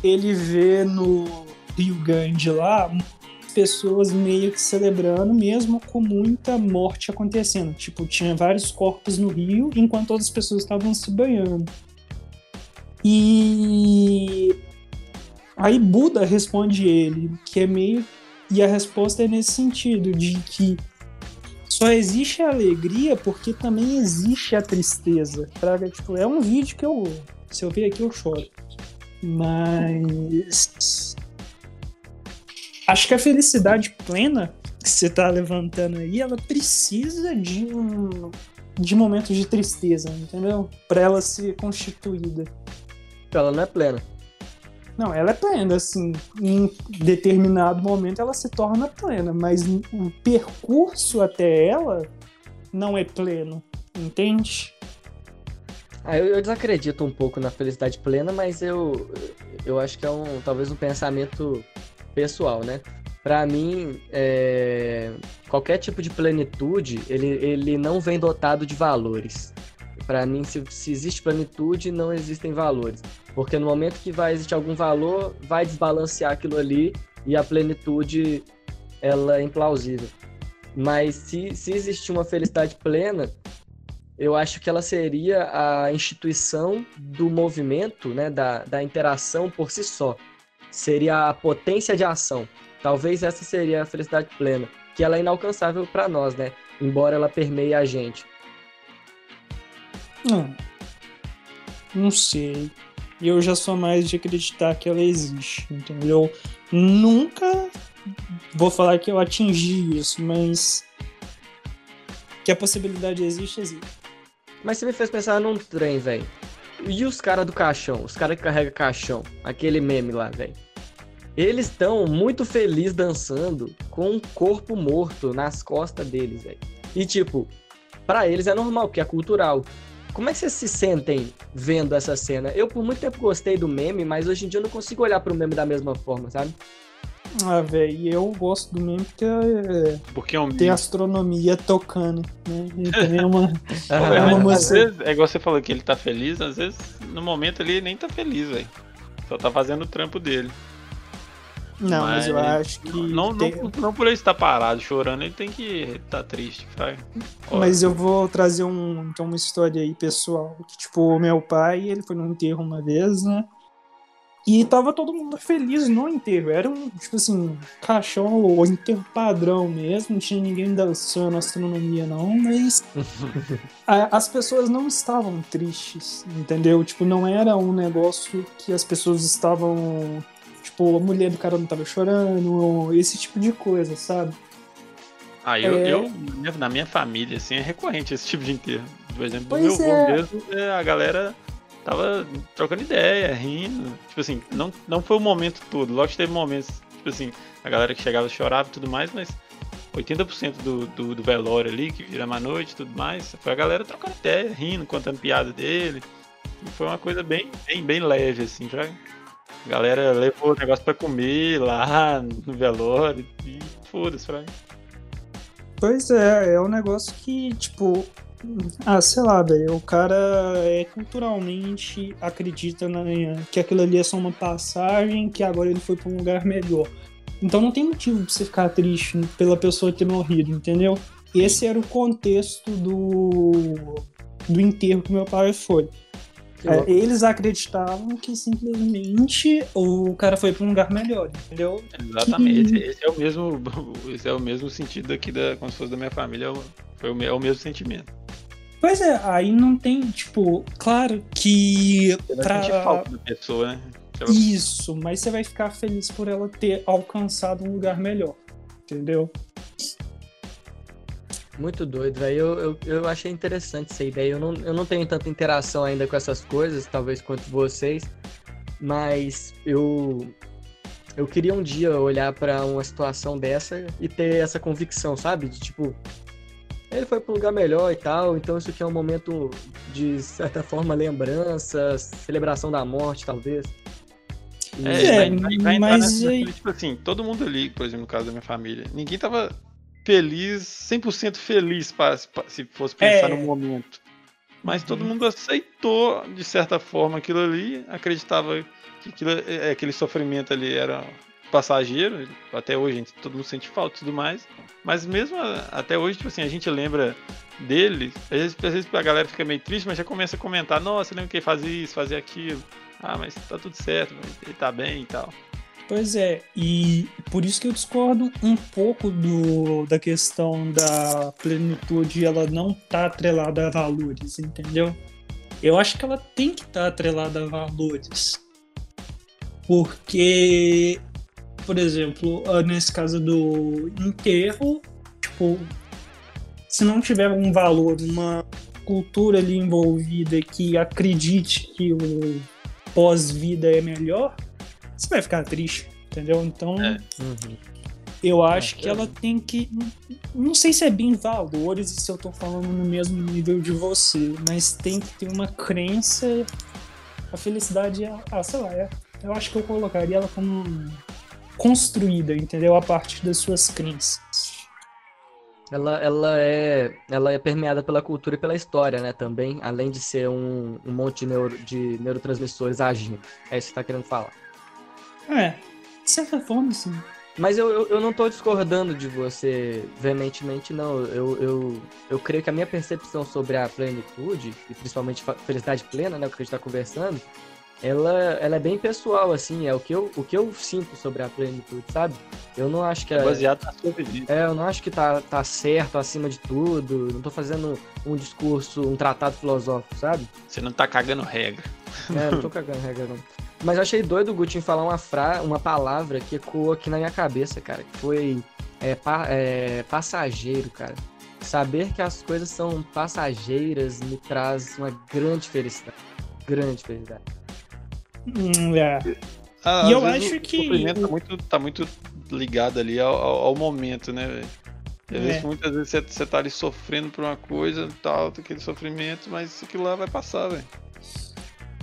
ele vê no Rio Grande lá pessoas meio que celebrando, mesmo com muita morte acontecendo. Tipo, tinha vários corpos no rio, enquanto outras pessoas estavam se banhando. E Aí Buda responde ele, que é meio. E a resposta é nesse sentido, de que só existe a alegria porque também existe a tristeza. Praga, tipo, é um vídeo que eu. Se eu ver aqui, eu choro. Mas. Acho que a felicidade plena que você tá levantando aí, ela precisa de um. de momentos de tristeza, entendeu? Pra ela ser constituída. Ela não é plena. Não, ela é plena, assim, em determinado momento ela se torna plena, mas o percurso até ela não é pleno, entende? Ah, eu, eu desacredito um pouco na felicidade plena, mas eu, eu acho que é um talvez um pensamento pessoal, né? Pra mim, é, qualquer tipo de plenitude, ele, ele não vem dotado de valores. Pra mim, se, se existe plenitude, não existem valores. Porque no momento que vai existir algum valor, vai desbalancear aquilo ali e a plenitude, ela é implausível. Mas se, se existir uma felicidade plena, eu acho que ela seria a instituição do movimento, né, da, da interação por si só. Seria a potência de ação. Talvez essa seria a felicidade plena, que ela é inalcançável para nós, né? Embora ela permeie a gente. Não. Não sei. Eu já sou mais de acreditar que ela existe, entendeu? Nunca vou falar que eu atingi isso, mas que a possibilidade existe, existe. Mas você me fez pensar num trem, velho. E os caras do caixão? Os caras que carregam caixão? Aquele meme lá, velho. Eles estão muito felizes dançando com um corpo morto nas costas deles, velho. E tipo, pra eles é normal, porque é cultural. Como é que vocês se sentem vendo essa cena? Eu por muito tempo gostei do meme, mas hoje em dia eu não consigo olhar pro meme da mesma forma, sabe? Ah, velho, eu gosto do meme porque é, Porque é um tem astronomia tocando, né? Então é uma, é uma às música. vezes, é igual você falou que ele tá feliz, às vezes no momento ele nem tá feliz, velho. Só tá fazendo o trampo dele. Não, mas eu mas acho que. Não, tem- não, não por ele estar parado chorando, ele tem que estar triste, fraga. Mas eu vou trazer um, então, uma história aí pessoal. Que, tipo, meu pai, ele foi num enterro uma vez, né? E tava todo mundo feliz no enterro. Era um, tipo assim, caixão, o enterro padrão mesmo. Não tinha ninguém dançando astronomia, não. Mas a- as pessoas não estavam tristes, entendeu? Tipo, não era um negócio que as pessoas estavam. Tipo, a mulher do cara não tava chorando, esse tipo de coisa, sabe? Ah, eu, É. eu na minha família, assim, é recorrente esse tipo de enterro. Por exemplo, do Pois meu é. é, a galera tava trocando ideia, rindo. Tipo assim, não, não foi o momento todo. Lógico que teve momentos, tipo assim, a galera que chegava chorava e tudo mais, mas 80% do, do, do velório ali, que vira uma noite e tudo mais, foi a galera trocando ideia, rindo, contando piada dele. E foi uma coisa bem, bem, bem leve, assim, já. A galera levou o negócio pra comer lá no velório e foda-se. Pois é, é um negócio que, tipo. Ah, sei lá, velho. O cara é culturalmente acredita na, que aquilo ali é só uma passagem, que agora ele foi pra um lugar melhor. Então não tem motivo pra você ficar triste pela pessoa ter morrido, entendeu? Esse era o contexto do, do enterro que meu pai foi. Que É, eles acreditavam que simplesmente o cara foi pra um lugar melhor, entendeu? Exatamente, esse, esse é o mesmo, esse é o mesmo sentido aqui da, como se fosse da minha família, é foi o, é o mesmo sentimento. Pois é, aí não tem, tipo, claro que Você vai pra- sentir falta da pessoa, né? Vai- Isso, mas você vai ficar feliz por ela ter alcançado um lugar melhor, entendeu? Muito doido, velho. Eu, eu, eu achei interessante essa ideia. Eu não, eu não tenho tanta interação ainda com essas coisas, talvez quanto vocês, mas eu eu queria um dia olhar pra uma situação dessa e ter essa convicção, sabe? De tipo, ele foi para um lugar melhor e tal, então isso aqui é um momento de certa forma lembrança, celebração da morte, talvez. E- É, É, vai, vai, mas nessa, aí- tipo assim, todo mundo ali, por exemplo, no caso da minha família, ninguém tava feliz, 100% feliz pra, pra- se fosse pensar É. no momento. Mas todo Uhum. mundo aceitou, de certa forma, aquilo ali, acreditava que aquilo, é, aquele sofrimento ali era passageiro, até hoje a gente, todo mundo sente falta e tudo mais, mas mesmo a- até hoje, tipo assim, a gente lembra dele, às vezes, às vezes a galera fica meio triste, mas já começa a comentar, nossa, lembra que ele fazia isso, fazia aquilo, ah, mas tá tudo certo, ele tá bem e tal. Pois é, e por isso que eu discordo um pouco do, da questão da plenitude, ela não tá atrelada a valores, entendeu? Eu acho que ela tem que estar atrelada a valores. Porque, por exemplo, ah, nesse caso do enterro, tipo, se não tiver um valor, uma cultura ali envolvida que acredite que o pós-vida é melhor, você vai ficar triste, entendeu? Então, É. Uhum. eu acho É, que ela tem que. Não sei se é bem valores e se eu tô falando no mesmo nível de você, mas tem que ter uma crença. A felicidade é. Ah, sei lá, é, eu acho que eu colocaria ela como construída, entendeu? A partir das suas crenças. Ela, ela, é, ela é permeada pela cultura e pela história, né, também, além de ser um, um monte de, neuro, de neurotransmissores agindo. É isso que você tá querendo falar. É, de certa forma, sim. Mas eu, eu, eu não tô discordando de você veementemente, não. Eu, eu, eu creio que a minha percepção sobre a plenitude, e principalmente felicidade plena, né, o que a gente tá conversando, ela, ela é bem pessoal, assim, é o que, eu, o que eu sinto sobre a plenitude, sabe? Eu não acho que É é... baseado na sua vida. É, eu não acho que tá, tá certo acima de tudo. Não tô fazendo um discurso, um tratado filosófico, sabe? Você não tá cagando regra. É, não tô cagando regra, não. Mas eu achei doido o Gutinho falar uma, fra... uma palavra que ecoou aqui na minha cabeça, cara. Que foi é, pa- é, passageiro, cara. Saber que as coisas são passageiras me traz uma grande felicidade. Grande felicidade. Hum, é. Ah, E eu acho o que sofrimento o- tá muito, tá muito ligado ali ao, ao- ao momento, né, velho? É. muitas vezes você, você tá ali sofrendo por uma coisa, tal, aquele sofrimento, mas aquilo lá vai passar, velho.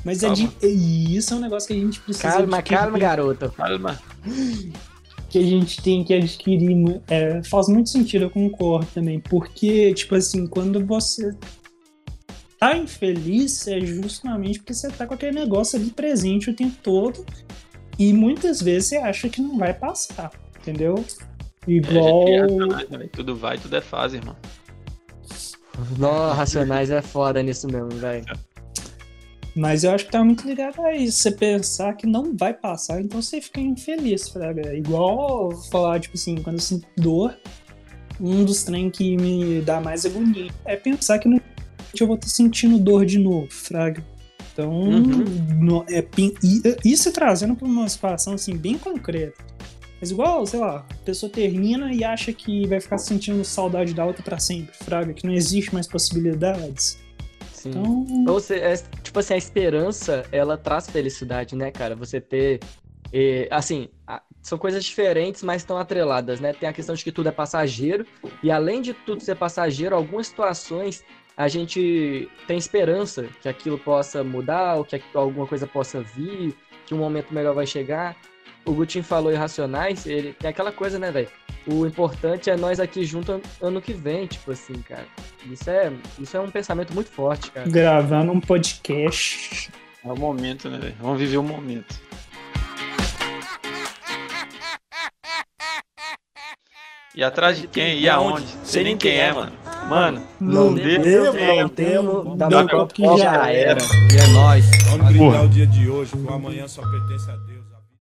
Mas é de, e isso é um negócio que a gente precisa Calma, que- calma, garota. Calma. que a gente tem que adquirir é, faz muito sentido, eu concordo também. Porque, tipo assim, quando você tá infeliz, é justamente porque você tá com aquele negócio ali presente o tempo todo. E muitas vezes você acha que não vai passar, entendeu? Igual. É, né, tudo vai, tudo é fase, irmão. Nossa, Racionais é foda nisso mesmo, velho. Mas eu acho que tá muito ligado a isso. Você pensar que não vai passar, então você fica infeliz, fraga. Igual falar, tipo assim, quando eu sinto dor, um dos trem que me dá mais agonia é pensar que eu vou estar sentindo dor de novo, fraga. Então, uhum. é, isso trazendo para uma situação assim, bem concreta. Mas igual, sei lá, a pessoa termina e acha que vai ficar sentindo saudade da outra para sempre, fraga, que não existe mais possibilidades. Sim. Então... Ou seja, é, tipo assim, a esperança, ela traz felicidade, né, cara? Você ter. E, assim, são coisas diferentes, mas estão atreladas, né? Tem a questão de que tudo é passageiro, e além de tudo ser passageiro, algumas situações a gente tem esperança que aquilo possa mudar, ou que alguma coisa possa vir, que um momento melhor vai chegar. O Gutinho falou irracionais, ele tem aquela coisa, né, velho? O importante é nós aqui junto ano que vem, tipo assim, cara. Isso é, isso é um pensamento muito forte, cara. Gravando um podcast. É o momento, né, velho? Vamos viver o momento. E atrás de quem? E aonde? Sei nem quem é, mano. Mano, não, não deu, não temo, dá meu copo que já era. E é nóis. Vamos brindar o dia de hoje, que o amanhã só pertence a Deus.